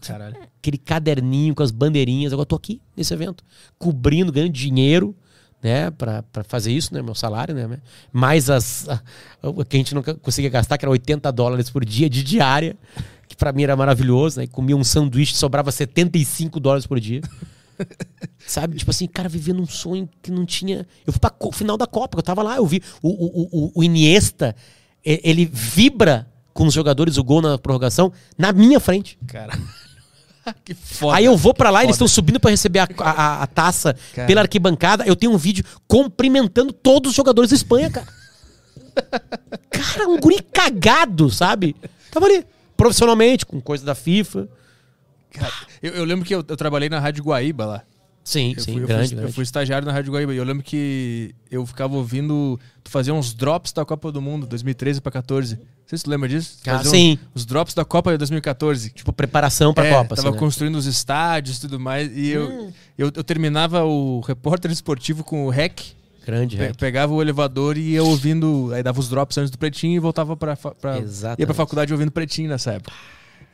caralho. aquele caderninho com as bandeirinhas. Agora eu tô aqui nesse evento, cobrindo, ganhando dinheiro, né, pra, pra fazer isso, né, meu salário, né, mais as a- o que a gente não conseguia gastar, que era 80 dólares por dia de diária, que pra mim era maravilhoso, né, comia um sanduíche, sobrava 75 dólares por dia. Sabe, tipo assim, cara, vivendo um sonho que não tinha. Eu fui pra final da Copa, eu tava lá, eu vi o, o, o, o Iniesta, ele vibra com os jogadores o gol na prorrogação na minha frente. Cara. que foda. Aí eu vou pra lá, eles foda. estão subindo pra receber a, a- a taça Cara. pela arquibancada. Eu tenho um vídeo cumprimentando todos os jogadores da Espanha, cara. cara, um guri cagado, sabe? Tava ali, profissionalmente, com coisa da FIFA. Cara, eu, eu lembro que eu, eu trabalhei na Rádio Guaíba lá. Sim, Eu sim, fui, eu grande, fui- grande. Eu fui estagiário na Rádio Guaíba e eu lembro que eu ficava ouvindo. Tu fazia uns drops da Copa do Mundo, 2013 pra 14. Não sei se tu lembra disso. Ah, sim. um- os drops da Copa de 2014. Tipo, preparação pra É, Copa. Tava assim, né? construindo os estádios e tudo mais. E eu, Hum. eu, eu terminava o repórter esportivo com o REC. Grande, Pe-. Pegava o elevador e ia ouvindo. Aí dava os drops antes do pretinho e voltava pra. pra Exatamente. ia pra faculdade ouvindo pretinho nessa época.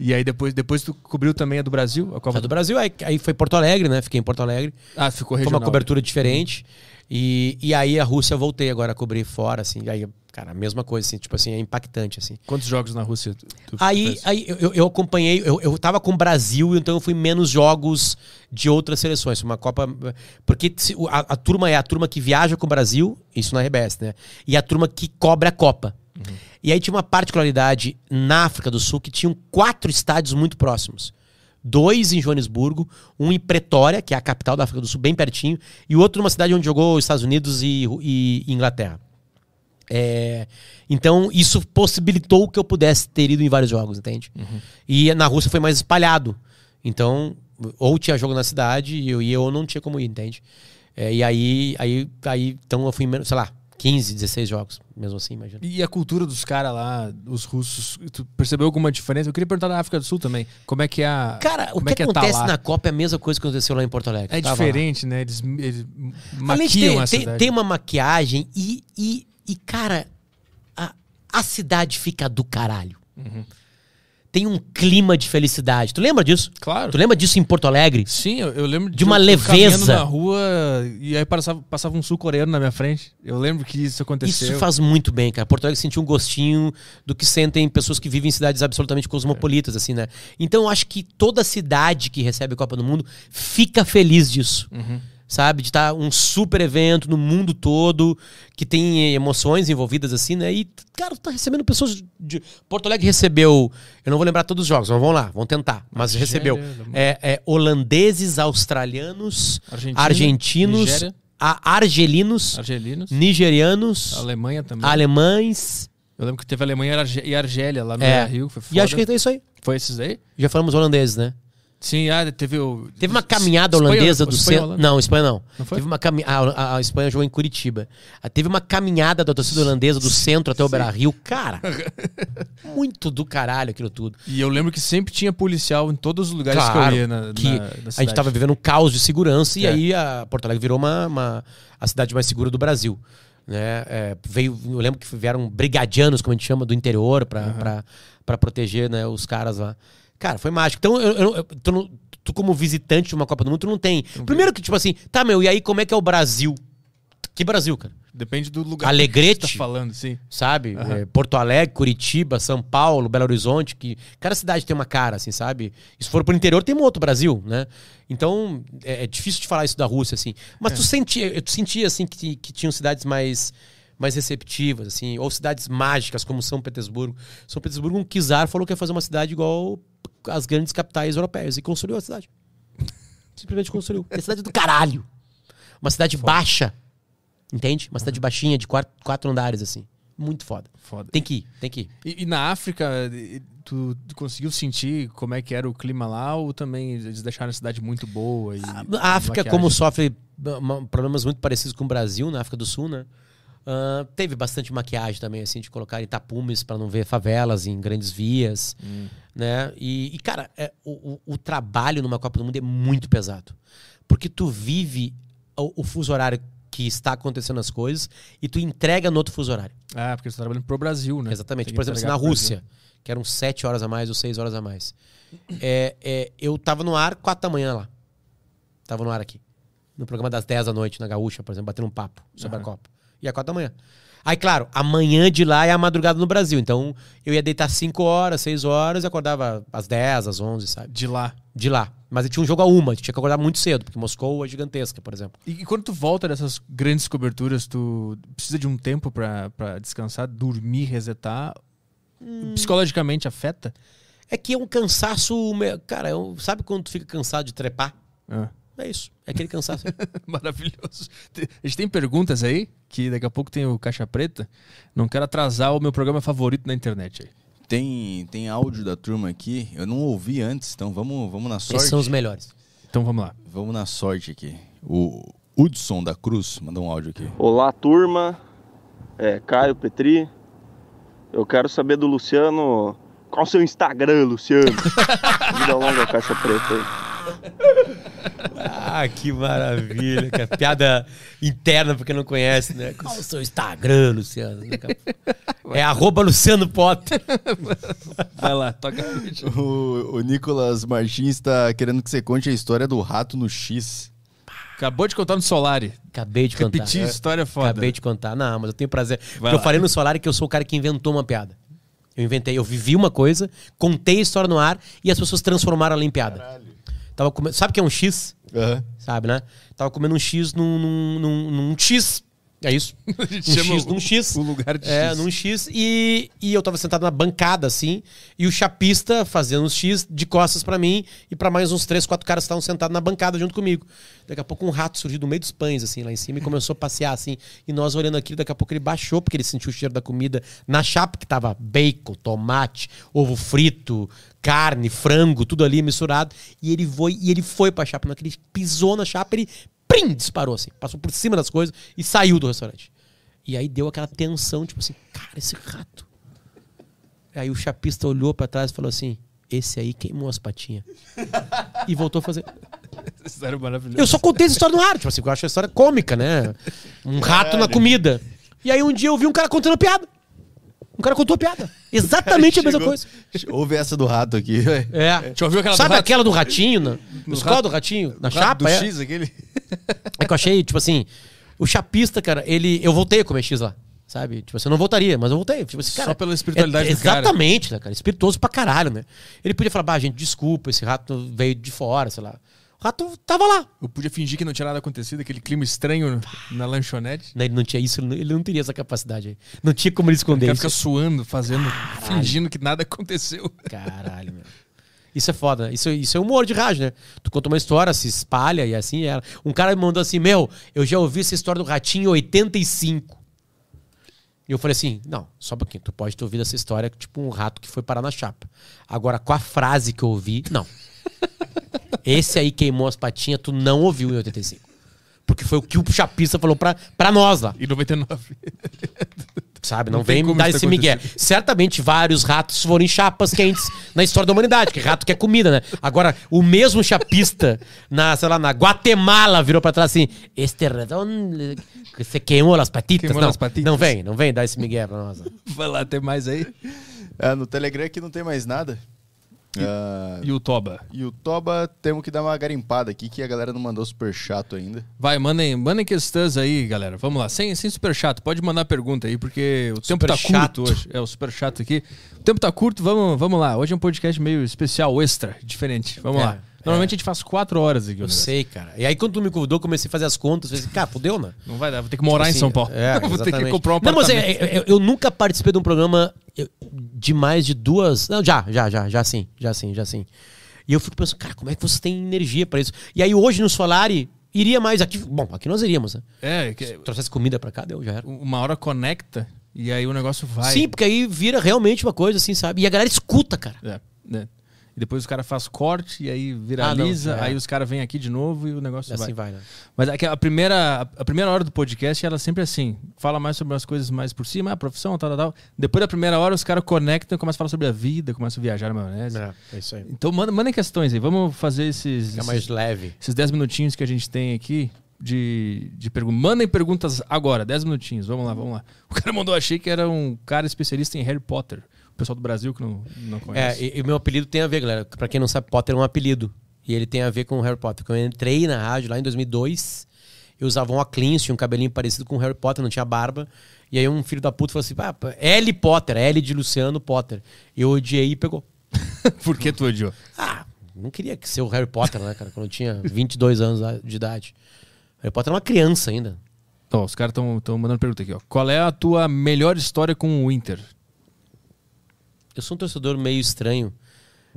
E aí depois, depois tu cobriu também a do Brasil, a Copa A do Brasil, aí, aí foi Porto Alegre, né? Fiquei em Porto Alegre. Ah, ficou Foi regional. uma cobertura diferente. E, e aí a Rússia eu voltei agora a cobrir fora, assim. Aí, cara, a mesma coisa, assim, tipo assim, é impactante, assim. Quantos jogos na Rússia tu, tu Aí, fez? aí eu- eu, acompanhei, eu, eu tava com o Brasil, então eu fui menos jogos de outras seleções. Uma Copa. Porque a, a turma é a turma que viaja com o Brasil, isso na RBS, né? E a turma que cobre a Copa. E aí tinha uma particularidade na África do Sul que tinham quatro estádios muito próximos. Dois em Joanesburgo, um em Pretória, que é a capital da África do Sul, bem pertinho, e outro numa cidade onde jogou os Estados Unidos e, e Inglaterra. É, então, isso possibilitou que eu pudesse ter ido em vários jogos, entende? E na Rússia foi mais espalhado. Então, ou tinha jogo na cidade e eu ia ou não tinha como ir, entende? É, e aí, aí, aí, então eu fui, sei lá, 15, 16 jogos, mesmo assim, imagina. E a cultura dos caras lá, os russos, tu percebeu alguma diferença? Eu queria perguntar da África do Sul também. Como é que é a. Cara, o que, é que é tá acontece na Copa é a mesma coisa que aconteceu lá em Porto Alegre. É Tava lá. diferente, né? Eles, eles maquiam ter- a tem, cidade. tem uma maquiagem e, e, e cara, a, a cidade fica do caralho. Uhum. Tem um clima de felicidade. Tu lembra disso? Claro. Tu lembra disso em Porto Alegre? Sim, eu, eu lembro De uma eu- leveza. na rua e aí passava, passava um sul-coreano na minha frente. Eu lembro que isso aconteceu. Isso faz muito bem, cara. Porto Alegre sentiu um gostinho do que sentem pessoas que vivem em cidades absolutamente cosmopolitas, assim, né? Então eu acho que toda cidade que recebe a Copa do Mundo fica feliz disso. Uhum. Sabe? De estar um super evento no mundo todo, que tem emoções envolvidas, assim, né? E, cara, tá recebendo pessoas. De... Porto Alegre recebeu. Eu não vou lembrar todos os jogos, mas vamos lá, vamos tentar. Mas Argélia, recebeu é, é, holandeses, australianos, Argentina, argentinos, Nigéria. a- argelinos, Argelinos. nigerianos, Alemanha também. alemães. Eu lembro que teve Alemanha e e Argélia lá no É. Rio. Foi foda. E acho que é isso aí. Foi esses aí? Já falamos holandeses, né? Sim, ah, teve o. Teve uma caminhada Espanha- holandesa do centro. Holanda? Não, Espanha não. Não foi? Teve uma cami... a, a- a Espanha jogou em Curitiba. Ah, Teve uma caminhada da torcida holandesa do centro até o Beira Rio. Cara, muito do caralho aquilo tudo. E eu lembro que sempre tinha policial em todos os lugares Claro, que eu ia na, que na- na a gente tava vivendo um caos de segurança e É. aí a Porto Alegre virou uma, uma- a cidade mais segura do Brasil. Né? É, veio, eu lembro que vieram brigadianos, como a gente chama, do interior pra- pra proteger né, os caras lá. Cara, foi mágico. Então, eu, eu- eu- tu, não- tu como visitante de uma Copa do Mundo, tu não tem. Primeiro que, tipo assim, tá, meu, e aí como é que é o Brasil? Que Brasil, cara? Depende do lugar Alegrete. que você tá falando, sim. sabe? É, Porto Alegre, Curitiba, São Paulo, Belo Horizonte, que cada cidade tem uma cara, assim, sabe? E se for pro interior, tem um outro Brasil, né? Então, é, é difícil de falar isso da Rússia, assim. Mas tu sentia, eu sentia, assim, que, que tinham cidades mais mais receptivas, assim, ou cidades mágicas como São Petersburgo. São Petersburgo, um czar falou que ia fazer uma cidade igual as grandes capitais europeias e construiu a cidade. Simplesmente construiu. É cidade do caralho. Uma cidade baixa, entende? Uma cidade baixinha, de quatro, quatro andares, assim. Muito foda. Foda. Tem que ir, tem que ir. E, e na África, tu, conseguiu sentir como é que era o clima lá ou também eles deixaram a cidade muito boa? E, A África, maquiagem? como sofre uma- problemas muito parecidos com o Brasil, na África do Sul, né? Ah, teve bastante maquiagem também, assim, de colocar tapumes para não ver favelas em grandes vias, né? E, e, cara, é, o, o- trabalho numa Copa do Mundo é muito pesado. Porque tu vive o, o fuso horário que está acontecendo as coisas e tu entrega no outro fuso horário. Ah, porque você tá trabalhando pro Brasil, né? Exatamente. Tem Por exemplo, assim, na Rússia, que eram sete horas a mais ou seis horas a mais. É, é, eu tava no ar quatro da manhã lá. Tava no ar aqui. No programa das 10 da noite, na Gaúcha, por exemplo, batendo um papo sobre a Copa. E a quatro da manhã. Aí, claro, amanhã de lá é a madrugada no Brasil. Então, eu ia deitar 5 horas, 6 horas e acordava às 10, às 11, sabe? De lá. De lá. Mas eu tinha um jogo a uma, tinha que acordar muito cedo, porque Moscou é gigantesca, por exemplo. E, e quando tu volta dessas grandes coberturas, tu precisa de um tempo pra, pra descansar, dormir, resetar? Hum. Psicologicamente afeta? É que é um cansaço. Cara, é sabe quando tu fica cansado de trepar? Ah. É isso. É aquele cansaço. Maravilhoso. A gente tem perguntas aí, que daqui a pouco tem o Caixa Preta. Não quero atrasar o meu programa favorito na internet aí. Tem, tem áudio da turma aqui, eu não ouvi antes, então vamos, vamos na Esses sorte. são os melhores. Então vamos lá. Vamos na sorte aqui. O Hudson da Cruz mandou um áudio aqui. Olá, turma. É Caio Petri. Eu quero saber do Luciano. Qual o seu Instagram, Luciano? Vida longa, caixa preta aí. Ah, que maravilha. cara. Piada interna porque não conhece, né? Qual o seu Instagram, Luciano? É arroba Luciano Potter. Vai lá, toca. O, o Nicolas Martins está querendo que você conte a história do rato no X. Acabou de contar no Solari. Acabei de contar. Repetir história foda. Acabei de contar. Não, mas eu tenho prazer. Porque eu falei no Solar que eu sou o cara que inventou uma piada. Eu inventei, eu vivi uma coisa, contei a história no ar e as pessoas transformaram ela em piada. Tava comendo, sabe o que é um X? Aham. Sabe, né? Tava comendo um X num, num, num, num X. É isso. A gente um chama X num X. o lugar de É, X. num X. E, e eu tava sentado na bancada, assim, e o chapista fazendo um X de costas pra mim e pra mais uns três, quatro caras que estavam sentados na bancada junto comigo. Daqui a pouco um rato surgiu do meio dos pães, assim, lá em cima, e começou a passear, assim. E nós olhando aquilo, daqui a pouco ele baixou, porque ele sentiu o cheiro da comida na chapa, que tava bacon, tomate, ovo frito, carne, frango, tudo ali misturado. E ele foi, e ele foi pra chapa. Ele pisou na chapa, ele prim, disparou, assim. Passou por cima das coisas e saiu do restaurante. E aí deu aquela tensão, tipo assim, cara, esse rato. Aí o chapista olhou pra trás e falou assim: esse aí queimou as patinhas. e voltou a fazer. História maravilhosa. Eu só contei essa história no ar, tipo assim, eu acho a história cômica, né? Um rato na comida. E aí um dia eu vi um cara contando piada. Um cara contou a piada. Exatamente a mesma coisa. Ouve essa do rato aqui. É. Já ouviu aquela do Sabe rato? aquela do ratinho? Na, Do no escola rato- do ratinho? Na O rato chapa? do é. X, aquele. É que eu achei, tipo assim, o chapista, cara, ele. Eu voltei a comer X lá. Sabe? Tipo assim, eu não voltaria, mas eu voltei. Tipo assim, Só cara, pela espiritualidade é, do cara. Exatamente, né, cara? Espirituoso pra caralho, né? Ele podia falar, bah, gente, desculpa, esse rato veio de fora, sei lá. O rato tava lá. Eu podia fingir que não tinha nada acontecido, aquele clima estranho na lanchonete. Né, Ele não tinha isso, ele não- ele não teria essa capacidade aí. Não tinha como ele O esconder cara isso. fica suando, fazendo, fingindo que nada aconteceu. Caralho, meu. Isso é foda? Isso, isso é humor de rádio, né? Tu conta uma história, se espalha e assim era. Um cara me mandou assim: Meu, eu já ouvi essa história do ratinho em 85. E eu falei assim: Não, só um pouquinho. Tu pode ter ouvido essa história, tipo um rato que foi parar na chapa. Agora, com a frase que eu ouvi, não. Esse aí queimou as patinhas, tu não ouviu em 85. Porque foi o que o chapista falou pra, pra nós lá. E 99. Sabe? Não, Não vem como dar esse migué. Certamente vários ratos foram em chapas quentes na história da humanidade, que rato quer comida, né? Agora, o mesmo chapista na, sei lá, na Guatemala virou pra trás assim: Este redondo que se queimou as patitas. Queimou não, as patitas. não vem, não vem dar esse migué pra nós. Vai lá, tem mais aí? É, no Telegram aqui não tem mais nada. Ah, E o Toba? e o Toba, temos que dar uma garimpada aqui, que a galera não mandou super chato ainda. Vai, mandem, mandem questões aí, galera. Vamos lá. Sem, sem super chato, pode mandar pergunta aí, porque o tempo tá chato. curto hoje. É, o super chato aqui. O tempo tá curto, vamos, vamos lá. Hoje é um podcast meio especial, extra, diferente. Vamos É, lá. Normalmente a gente faz quatro horas aqui. Eu sei, cara. E aí, quando tu me convidou, eu comecei a fazer as contas. Falei assim, cara, fudeu, né? Não vai dar, vou ter que morar em Assim, São Paulo. É, vou ter que comprar um Não, mas é, é, eu, eu nunca participei de um programa eu- de mais de duas. Não, já, já, já, já sim, já sim, já sim. E eu fico pensando, cara, como é que você tem energia pra isso? E aí, hoje no Solari, iria mais aqui. Bom, aqui nós iríamos, né? É, que Trouxesse comida pra cá, deu, já era. uma hora conecta e aí o negócio vai. Sim, porque aí vira realmente uma coisa assim, sabe? E a galera escuta, cara. É, né? E depois o cara faz corte e aí viraliza, Ah, não, é. aí os caras vêm aqui de novo e o negócio Assim vai. vai, né? Mas é a primeira, a primeira hora do podcast, ela é sempre assim. Fala mais sobre as coisas mais por cima, a profissão, tal, tal, tal. Depois da primeira hora, os caras conectam e começam a falar sobre a vida, começam a viajar na maionese. É, é isso aí. Então manda- mandem questões aí. Vamos fazer esses, Fica mais leve. esses 10 minutinhos que a gente tem aqui de, de perguntas. Mandem perguntas agora, 10 minutinhos. Vamos lá, vamos lá. O cara mandou, achei que era um cara especialista em Harry Potter. Pessoal do Brasil que não, não É, conhece. e o meu apelido tem a ver, galera. Pra quem não sabe, Potter é um apelido. E ele tem a ver com o Harry Potter. Quando eu entrei na rádio lá em 2002, eu usava um óculos, tinha um cabelinho parecido com o Harry Potter, não tinha barba. E aí um filho da puta falou assim, ah, L Potter, L de Luciano Potter. Eu odiei e pegou. Por que tu odiou? Ah, não queria ser o Harry Potter, né, cara? Quando eu tinha 22 anos de idade. Harry Potter era uma criança ainda. Ó, os caras estão mandando pergunta aqui, ó. Qual é a tua melhor história com o Inter? Eu sou um torcedor meio estranho,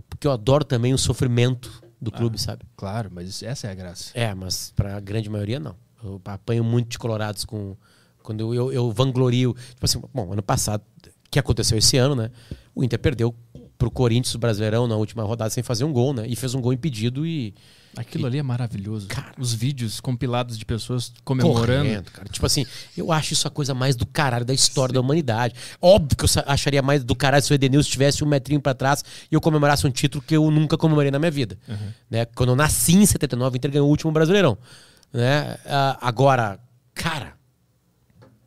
porque eu adoro também o sofrimento do clube, sabe? Claro, mas essa é a graça. É, mas pra grande maioria não. Eu apanho muito de colorados com. Quando eu, eu, eu vanglorio. Tipo assim, bom, ano passado, que aconteceu esse ano, né? O Inter perdeu pro Corinthians, o Brasileirão, na última rodada, sem fazer um gol, né? E fez um gol impedido e. Aquilo ali é maravilhoso. Cara. Os vídeos compilados de pessoas comemorando. Correndo, cara. Tipo assim, eu acho isso a coisa mais do caralho da história da humanidade. Óbvio que eu acharia mais do caralho se o Edenilson tivesse um metrinho pra trás e eu comemorasse um título que eu nunca comemorei na minha vida. Né? Quando eu nasci em 79, o Inter ganhou o último Brasileirão. Né? Ah, agora, cara,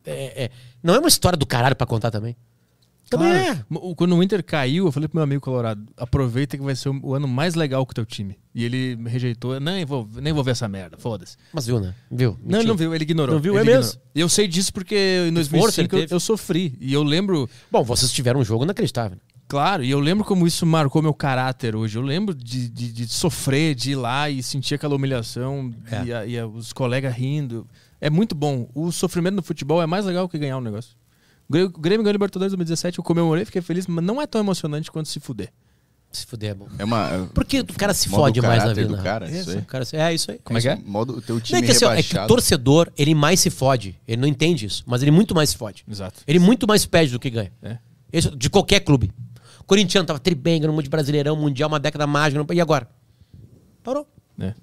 é- é- não é uma história do caralho pra contar também? Também Claro. é. Quando o Inter caiu, eu falei pro meu amigo Colorado: aproveita que vai ser o ano mais legal com o teu time. E ele rejeitou: nem vou, nem vou ver essa merda, foda-se. Mas viu, né? Viu? Não, ele Mentira. não viu, ele ignorou. Não viu? Ele É ignorou. mesmo? Eu sei disso porque em força 2005 ele eu, eu sofri. E eu lembro, Bom, vocês tiveram um jogo inacreditável. claro, e eu lembro como isso marcou meu caráter hoje. Eu lembro de, de, de sofrer, de ir lá e sentir aquela humilhação É. e, a- e a- os colegas rindo. É muito bom. O sofrimento no futebol é mais legal que ganhar um negócio. O Grêmio ganhou Libertadores em 2017, eu comemorei, fiquei feliz, mas não é tão emocionante quanto se fuder. Se fuder é bom. É uma. Porque o cara se modo fode mais na vida. do cara, isso. O cara é isso aí. Como é que é? Modo, o teu Não, time é, que, assim, é que o torcedor, ele mais se fode. Ele não entende isso, mas ele muito mais se fode. Exato. Ele muito mais perde do que ganha. É. Isso, de qualquer clube. O corintiano tava tribem, ganhando um monte de brasileirão, mundial, uma década mágica. não- E agora? Parou. É.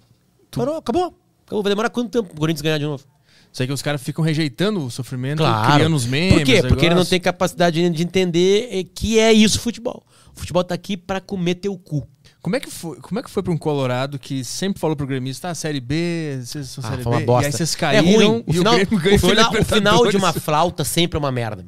Parou, acabou. Acabou. Vai demorar quanto tempo o Corinthians ganhar de novo? Sei que os caras ficam rejeitando o sofrimento, Claro. criando os memes. Por quê? Porque ele não tem capacidade de entender eh, que é isso futebol. O futebol tá aqui pra comer teu cu. Como é que foi, como é que foi pra um Colorado que sempre falou pro gremista, ah, Série B, vocês são Ah, Série B, bosta. e aí vocês é caíram ruim. O e final, o o final, o final de uma flauta sempre é uma merda.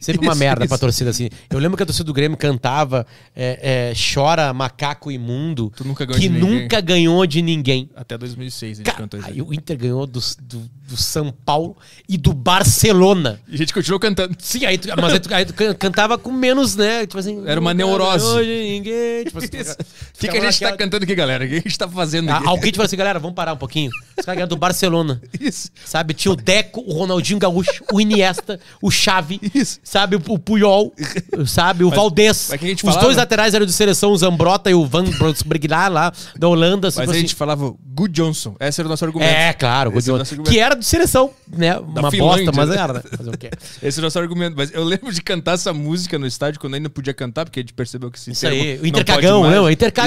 Sempre uma Isso, merda pra isso. torcida assim. Eu lembro que a torcida do Grêmio cantava é, é, Chora macaco imundo, Tu nunca ganhou que ninguém. nunca ganhou de ninguém. Até 2006 a gente Cara, cantou isso. aí o Inter ganhou do, do, do São Paulo e do Barcelona. E a gente continuou cantando. Sim, aí tu, mas aí tu, aí tu can- cantava com menos, né? Tipo assim. Era uma neurose. ganhou de ninguém. Tipo assim. O que, a gente tá naquela- cantando aqui, galera? O que a gente tá fazendo Ah, aqui? Alguém te falou assim, galera, vamos parar um pouquinho. Os caras do Barcelona. Isso. Sabe? Tinha o Deco, o Ronaldinho Gaúcho, o Iniesta, o Xavi, Isso. sabe? O Puyol, sabe? O Valdez. mas a gente Os falava? dois laterais eram de seleção, o Zambrota e o Van Briglar lá, da Holanda. Mas tipo a assim. gente falava Good Johnson. Esse era o nosso argumento. É, claro, o é o nosso argumento. que era de seleção, né? Uma Finlândia, bosta, mas né? era, né? Fazer o quê? Esse é o nosso argumento. Mas eu lembro de cantar essa música no estádio quando ainda podia cantar, porque a gente percebeu que esse Isso aí, o não Intercagão,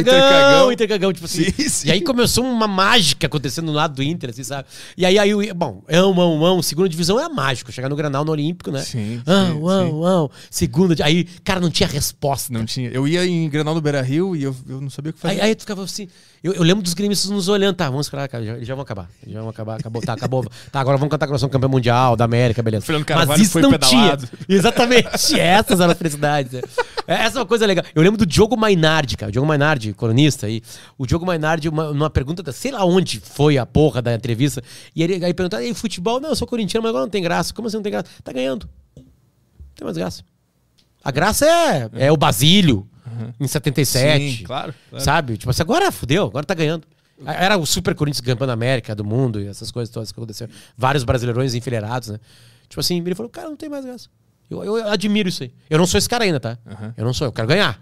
pode mais. não, Intercagão, Intercagão. Intercagão, tipo assim. Sim, sim. E aí começou uma mágica acontecendo no lado do Inter, assim, sabe? E aí, aí bom, ão, ão, ão, segunda divisão é mágico, chegar no Granal, no Olímpico, né? Sim, Ão, sim, ão, ão, segunda, di- aí, cara, não tinha resposta. Não tinha. Eu ia em Granal do Beira Rio e eu, eu não sabia o que fazer. Aí, aí tu ficava assim, eu, eu lembro dos gremistas nos olhando, tá, vamos esperar, cara, já- já vão acabar, já vão acabar, acabou, tá, acabou, Tá, agora vamos cantar nós somos campeão mundial, da América, beleza. Fernando Mas Carvalho isso foi não pedalado. tinha. Exatamente. Essas eram as felicidades. né? Essa é uma coisa legal. Eu lembro do Diogo Mainardi, cara. O Diogo Mainardi, colunista aí. O Diogo Mainardi, uma, numa pergunta, da- sei lá onde foi a porra da entrevista. E ele aí perguntou: e futebol? Não, eu sou corintiano, mas agora não tem graça. Como assim não tem graça? Tá ganhando. Não tem mais graça. A graça é, é o Basílio, em 77. Sim, claro, claro. Sabe? Tipo assim, agora fudeu, agora tá ganhando. Era o Super Corinthians campeão da América, do mundo e essas coisas todas que aconteceram. Vários brasileirões enfileirados, né? Tipo assim, ele falou, cara, não tem mais graça. Eu, eu admiro isso aí. Eu não sou esse cara ainda, tá? Eu não sou, eu quero ganhar.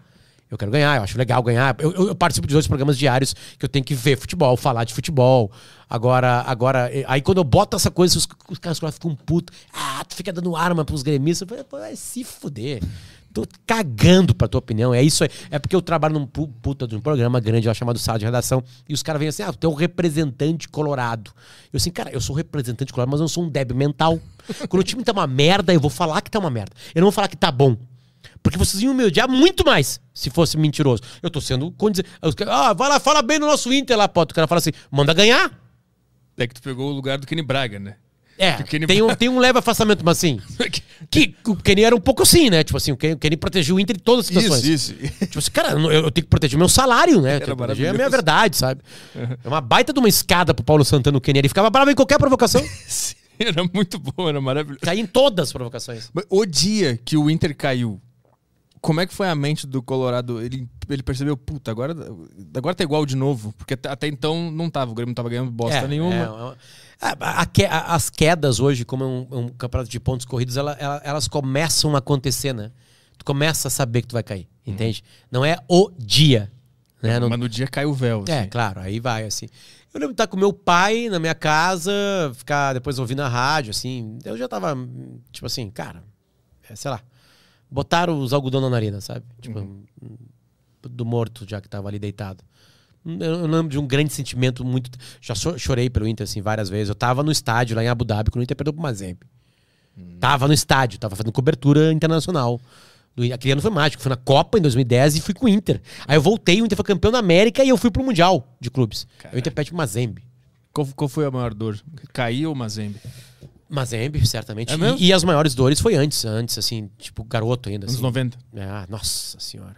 Eu quero ganhar, eu acho legal ganhar. Eu, eu- eu participo de dois programas diários que eu tenho que ver futebol, falar de futebol. Agora, agora, aí quando eu boto essa coisa, os, os caras ficam putos. Ah, tu fica dando arma pros gremistas. Eu falei, vai se fuder. Tô cagando pra tua opinião. É isso aí. É porque eu trabalho num pu- puta de um programa grande lá chamado Sala de Redação. E os caras vêm assim: ah, tu é um representante colorado. Eu assim, cara, eu sou representante colorado, mas eu não sou um débil mental. Quando o time tá uma merda, eu vou falar que tá uma merda. Eu não vou falar que tá bom. Porque vocês iam me odiar muito mais se fosse mentiroso. Eu tô sendo condizente. Ah, vai lá, fala bem do nosso Inter lá, pô. O cara fala assim: manda ganhar. É que tu pegou o lugar do Kenny Braga, né? É, Kenny- tem um, tem um leve afastamento, mas assim. Que o Kenny era um pouco assim, né? Tipo assim, o Kenny, o Kenny protegeu o Inter em todas as situações. Isso, isso. Tipo assim, cara, eu, eu tenho que proteger meu salário, né? Tenho que proteger a minha maravilhoso. verdade, sabe? É uma baita de uma escada pro Paulo Santana, o Kenny. Ele ficava bravo em qualquer provocação. Era muito bom, era maravilhoso. Caía em todas as provocações. Mas O dia que o Inter caiu, como é que foi a mente do Colorado? Ele, ele percebeu, puta, agora, agora tá igual de novo. Porque até, então não tava, o Grêmio não tava ganhando bosta É, nenhuma. é, a- a- a a- as quedas hoje, como é um, é um campeonato de pontos corridos, ela- ela- elas começam a acontecer, né? Tu começa a saber que tu vai cair, entende? Não é o dia. Né? Não- Mas no dia caiu o véu. É, assim. claro, aí vai, assim. Eu lembro de estar com meu pai na minha casa, ficar depois ouvindo a rádio, assim. Eu já tava, tipo assim, cara, é, sei lá. Botaram os algodão na narina, sabe? Tipo, Uhum. do morto já que tava ali deitado. Eu, eu lembro de um grande sentimento muito. Já chorei pelo Inter, assim, várias vezes. Eu tava no estádio lá em Abu Dhabi, quando o Inter perdeu pro Mazembe. Hum. Tava no estádio, tava fazendo cobertura internacional. Do- Aquele ano foi mágico. Fui na Copa em 2010 e fui com o Inter. Aí eu voltei, o Inter foi campeão da América e eu fui pro Mundial de clubes. Aí o Inter pede pro Mazembe. Qual, qual foi a maior dor? Cair ou Mazembe? Mazembe, certamente. É mesmo? E, e as maiores dores foi antes, antes, assim, tipo, garoto ainda. Anos Assim. 90. Ah, nossa senhora.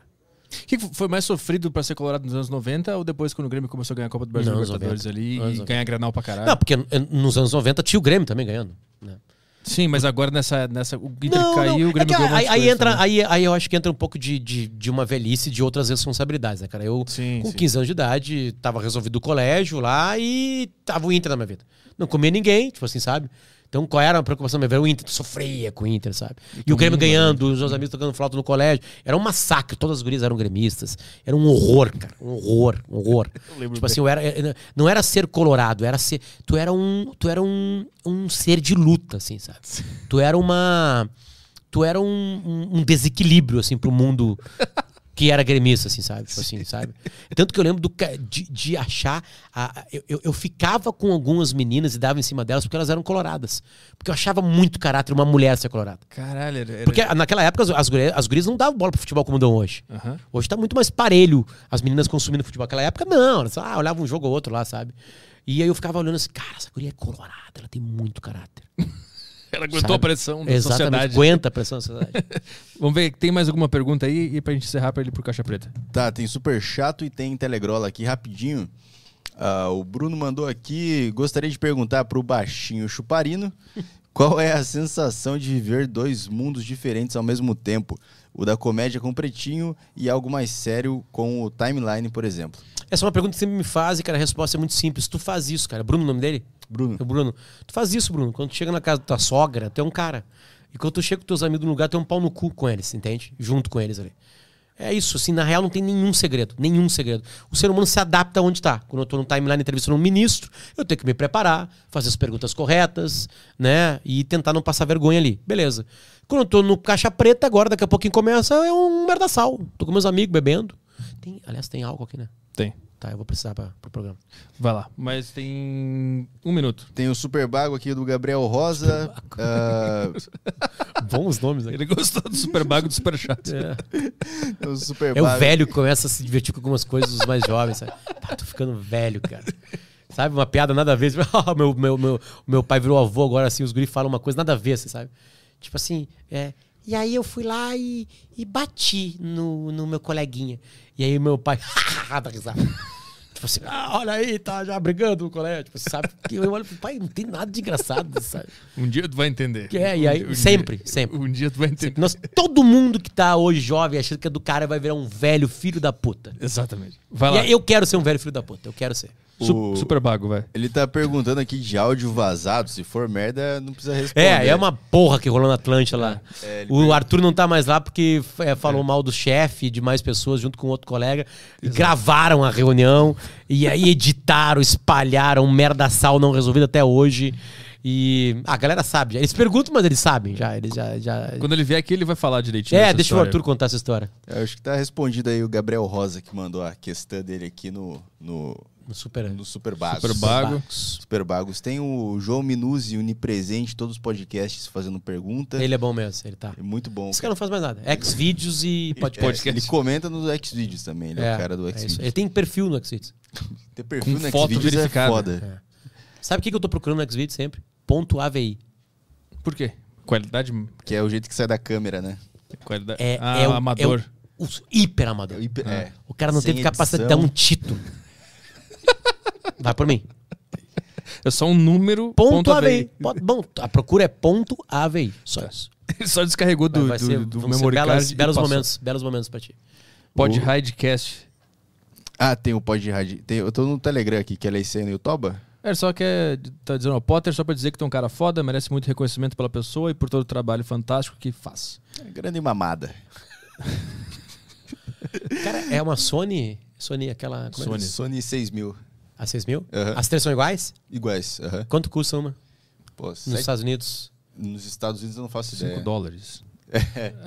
O que foi mais sofrido pra ser colorado nos anos 90 ou depois quando o Grêmio começou a ganhar a Copa do Brasil anos Libertadores 90. ali Anos e 90. ganhar Granal pra caralho? Não, porque eh, nos anos 90 tinha o Grêmio também ganhando. Né? Sim, mas agora nessa, nessa o Inter Não, caiu, não. o Grêmio É ganhou aí, aí entra, também. aí, aí eu acho que entra um pouco de, de, de uma velhice de outras responsabilidades, né, cara? Eu, Sim, com sim. 15 anos de idade, tava resolvido o colégio lá e tava o Inter na minha vida. Não comia ninguém, tipo assim, sabe? Então, qual era a preocupação minha? O Inter sofria com o Inter, sabe? E, o Grêmio ganhando, os meus amigos tocando flauta no colégio. Era um massacre, todas as gurias eram gremistas. Era um horror, cara. Um horror, um horror. tipo assim, eu era, eu- não era ser colorado, era ser. Tu era um. Tu era um, um ser de luta, assim, sabe? Tu era uma. Tu era um, um, um desequilíbrio, assim, pro mundo que era gremista, assim, sabe? Tipo assim, sabe? Tanto que eu lembro do, de, de achar. a- eu, eu, ficava com algumas meninas e dava em cima delas porque elas eram coloradas. Porque eu achava muito caráter uma mulher ser colorada. Caralho, era... Porque naquela época as, as, gurias, as gurias não davam bola pro futebol como dão hoje. Aham. Hoje tá muito mais parelho as meninas consumindo futebol. Naquela época, não. Elas ah, olhavam um jogo ou outro lá, sabe? E aí eu ficava olhando assim, cara, essa guria é colorada, ela tem muito caráter. Ela aguentou Sabe? a pressão da Exatamente, sociedade. aguenta a pressão da sociedade. Vamos ver, tem mais alguma pergunta aí e pra gente encerrar pra ele ir pro Caixa Preta. Tá, tem super chato e tem telegrola aqui rapidinho. Ah, o Bruno mandou aqui, gostaria de perguntar pro baixinho chuparino qual é a sensação de viver dois mundos diferentes ao mesmo tempo, o da comédia com o pretinho e algo mais sério com o timeline, por exemplo. Essa é uma pergunta que sempre me faz e, cara, a resposta é muito simples. Tu faz isso, cara. Bruno, o nome dele? Bruno. O Bruno. Tu faz isso, Bruno. Quando tu chega na casa da tua sogra, tu é um cara. E quando tu chega com teus amigos no lugar, tu é um pau no cu com eles, entende? Junto com eles ali. É isso, assim, na real não tem nenhum segredo, nenhum segredo. O ser humano se adapta onde tá. Quando eu tô no timeline entrevistando um ministro, eu tenho que me preparar, fazer as perguntas corretas, né? E tentar não passar vergonha ali. Beleza. Quando eu tô no caixa preta, agora, daqui a pouquinho começa, é um merdaçal. Tô com meus amigos bebendo. Tem, aliás, tem álcool aqui, né? Tem. Tá, eu vou precisar pra, pro programa. Vai lá. Mas tem um minuto. Tem o super bago aqui do Gabriel Rosa. ah, Bons nomes, né? Ele gostou do Super Bago e do Super Chato. É. o super É o velho que começa a se divertir com algumas coisas dos mais jovens, sabe? Pá, tô ficando velho, cara. Sabe? Uma piada nada a ver. Ah, meu, meu, meu, meu pai virou avô agora, assim, os guris falam uma coisa nada a ver, assim, sabe? Tipo assim, é. E aí eu fui lá e, e bati no, no meu coleguinha. E aí meu pai, dá risada. Tipo assim, ah, olha aí, tá já brigando com o colega. Tipo, sabe? Que eu olho pro pai, não tem nada de engraçado, sabe? Um dia tu vai entender. Que é, e aí, um sempre, dia- sempre. Um dia tu vai entender. Nós, todo mundo que tá hoje jovem achando que é do cara vai virar um velho filho da puta. Exatamente. Vai lá. aí eu quero ser um velho filho da puta, eu quero ser. O- Super bago, vai. Ele tá perguntando aqui de áudio vazado. Se for merda, não precisa responder. É, é uma porra que rolou na Atlântida lá. É, o pergunta- Arthur não tá mais lá porque é, falou mal do chefe, de mais pessoas, junto com outro colega. E gravaram a reunião. E aí editaram, espalharam, merda sal não resolvida até hoje. E a galera sabe. já. Eles perguntam, mas eles sabem já. Eles já. já... Quando ele vier aqui, ele vai falar direitinho. É, deixa o história. Arthur contar essa história. Eu acho que tá respondido aí o Gabriel Rosa que mandou a questão dele aqui no, No Super. no Super Bagos. Super bago. Super Bagos. Tem o João Minuzzi, unipresente, todos os podcasts fazendo pergunta. Ele é bom mesmo, ele tá. É muito bom. Esse cara não faz mais nada. Xvideos e É, podcast. ele comenta nos Xvideos também, ele é, o cara do é. Xvideos. Ele tem perfil no Xvideos. Ter perfil Com no Xvideos é foda. Sabe o que que eu tô procurando no Xvideos sempre? Ponto AVI. Por quê? Qualidade. Que é o jeito que sai da câmera, né? qualidade... É, ah, é o, amador. É o, o hiper amador. Hiper- é. O cara não Sem teve capacidade de dar edição. um título. Vai por mim. É só um número. Ponto, AVI. AVI. Ponto- Bom, a procura é ponto AVI. Só isso. Ele só descarregou do, Vai do, ser, do ser memory belas- card. belos momentos, belos momentos pra ti. Pod O- Hidecast. Ah, tem o Pod Rádio. Tem, eu tô no Telegram aqui, que é Leicena e o Toba. É, só quer. Tá dizendo, ó, Potter só pra dizer que tu é um cara foda, merece muito reconhecimento pela pessoa e por todo o trabalho fantástico que faz. É grande mamada. Cara, é uma Sony. Sony, aquela. como é? Sony. Sony 6000. A 6 mil? Aham. As três são iguais? Iguais. aham. Quanto custa uma? Pô, Nos sete- Estados Unidos? nos Estados Unidos eu não faço 5 ideia. dólares.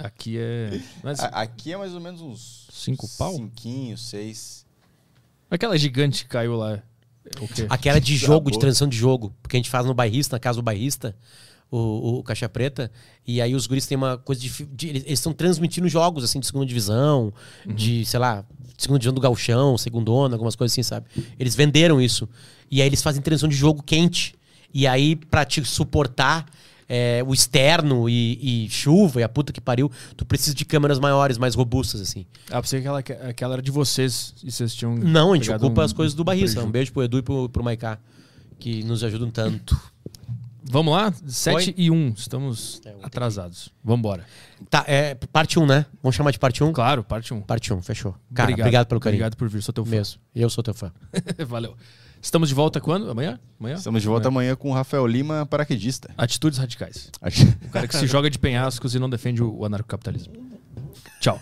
Aqui é. Mas, aqui é mais ou menos uns... Cinco pau? Cinquinho, seis. aquela gigante que caiu lá. é O quê? Aquela de jogo, de transição de jogo. Porque a gente faz no bairrista, na casa do bairrista, o, o Caixa Preta. E aí os guris têm uma coisa de. de- eles estão transmitindo jogos, assim, de segunda divisão, de, sei lá, segunda divisão do Galchão, segundona, algumas coisas assim, sabe? Eles venderam isso. E aí eles fazem transição de jogo quente. E aí, pra te suportar. é, o externo e, e chuva e a puta que pariu, tu precisa de câmeras maiores, mais robustas, assim. Ah, pensei que aquela, aquela era de vocês e vocês tinham. Não, a gente ocupa um- as coisas do prejuízo. Um beijo pro Edu e pro, pro Maiká, que nos ajudam tanto. Vamos lá? 7 Oi? e 1. Estamos É, atrasados. Vambora. Tá, é parte 1, né? Vamos chamar de parte 1? Claro, parte 1. Parte 1, fechou. Cara, obrigado, pelo carinho. Obrigado por vir, sou teu fã. Mesmo. Eu sou teu fã. Valeu. Estamos de volta quando? Amanhã? Amanhã? Estamos de volta amanhã com o Rafael Lima, paraquedista. Atitudes radicais. O cara que se joga de penhascos e não defende o anarcocapitalismo. Tchau.